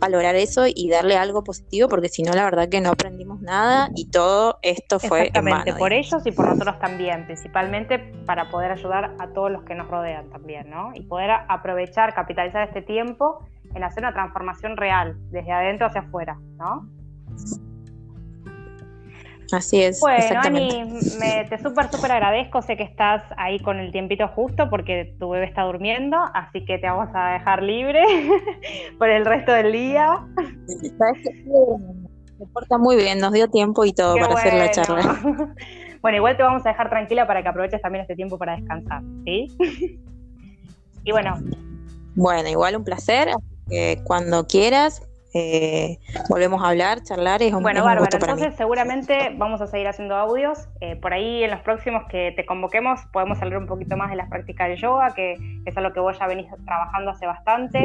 valorar eso y darle algo positivo, porque si no, la verdad que no aprendimos nada y todo esto fue Exactamente, por ellos y por nosotros también, principalmente para poder ayudar a todos los que nos rodean también, ¿no? Y poder aprovechar, capitalizar este tiempo en hacer una transformación real, desde adentro hacia afuera, ¿no? Así es. Bueno, Ani, me, te súper, súper agradezco. Sé que estás ahí con el tiempito justo porque tu bebé está durmiendo, así que te vamos a dejar libre <laughs> por el resto del día. Se porta muy bien, nos dio tiempo y todo para hacer la charla. <laughs> Bueno, igual te vamos a dejar tranquila para que aproveches también este tiempo para descansar, ¿sí? <laughs> y bueno. Bueno, igual un placer. cuando quieras, eh, volvemos a hablar, charlar. Es un, bueno, bárbaro. Entonces, seguramente vamos a seguir haciendo audios. Eh, por ahí, en los próximos que te convoquemos, podemos hablar un poquito más de las prácticas de yoga, que, es algo que vos ya venís trabajando hace bastante,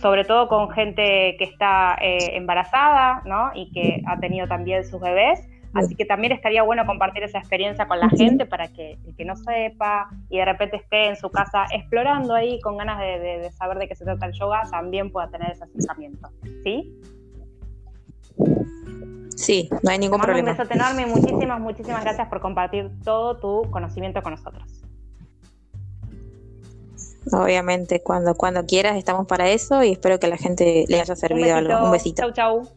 sobre todo con gente que está eh, embarazada, ¿no? Y que ha tenido también sus bebés. Así que también estaría bueno compartir esa experiencia con la gente para que el que no sepa y de repente esté en su casa explorando ahí con ganas de, saber de qué se trata el yoga, también pueda tener ese acercamiento. ¿Sí? Sí, no hay ningún problema. Un beso enorme y muchísimas, muchísimas gracias por compartir todo tu conocimiento con nosotros. Obviamente, cuando, cuando quieras estamos para eso y espero que la gente le haya servido algo. Un besito. Chau, chau.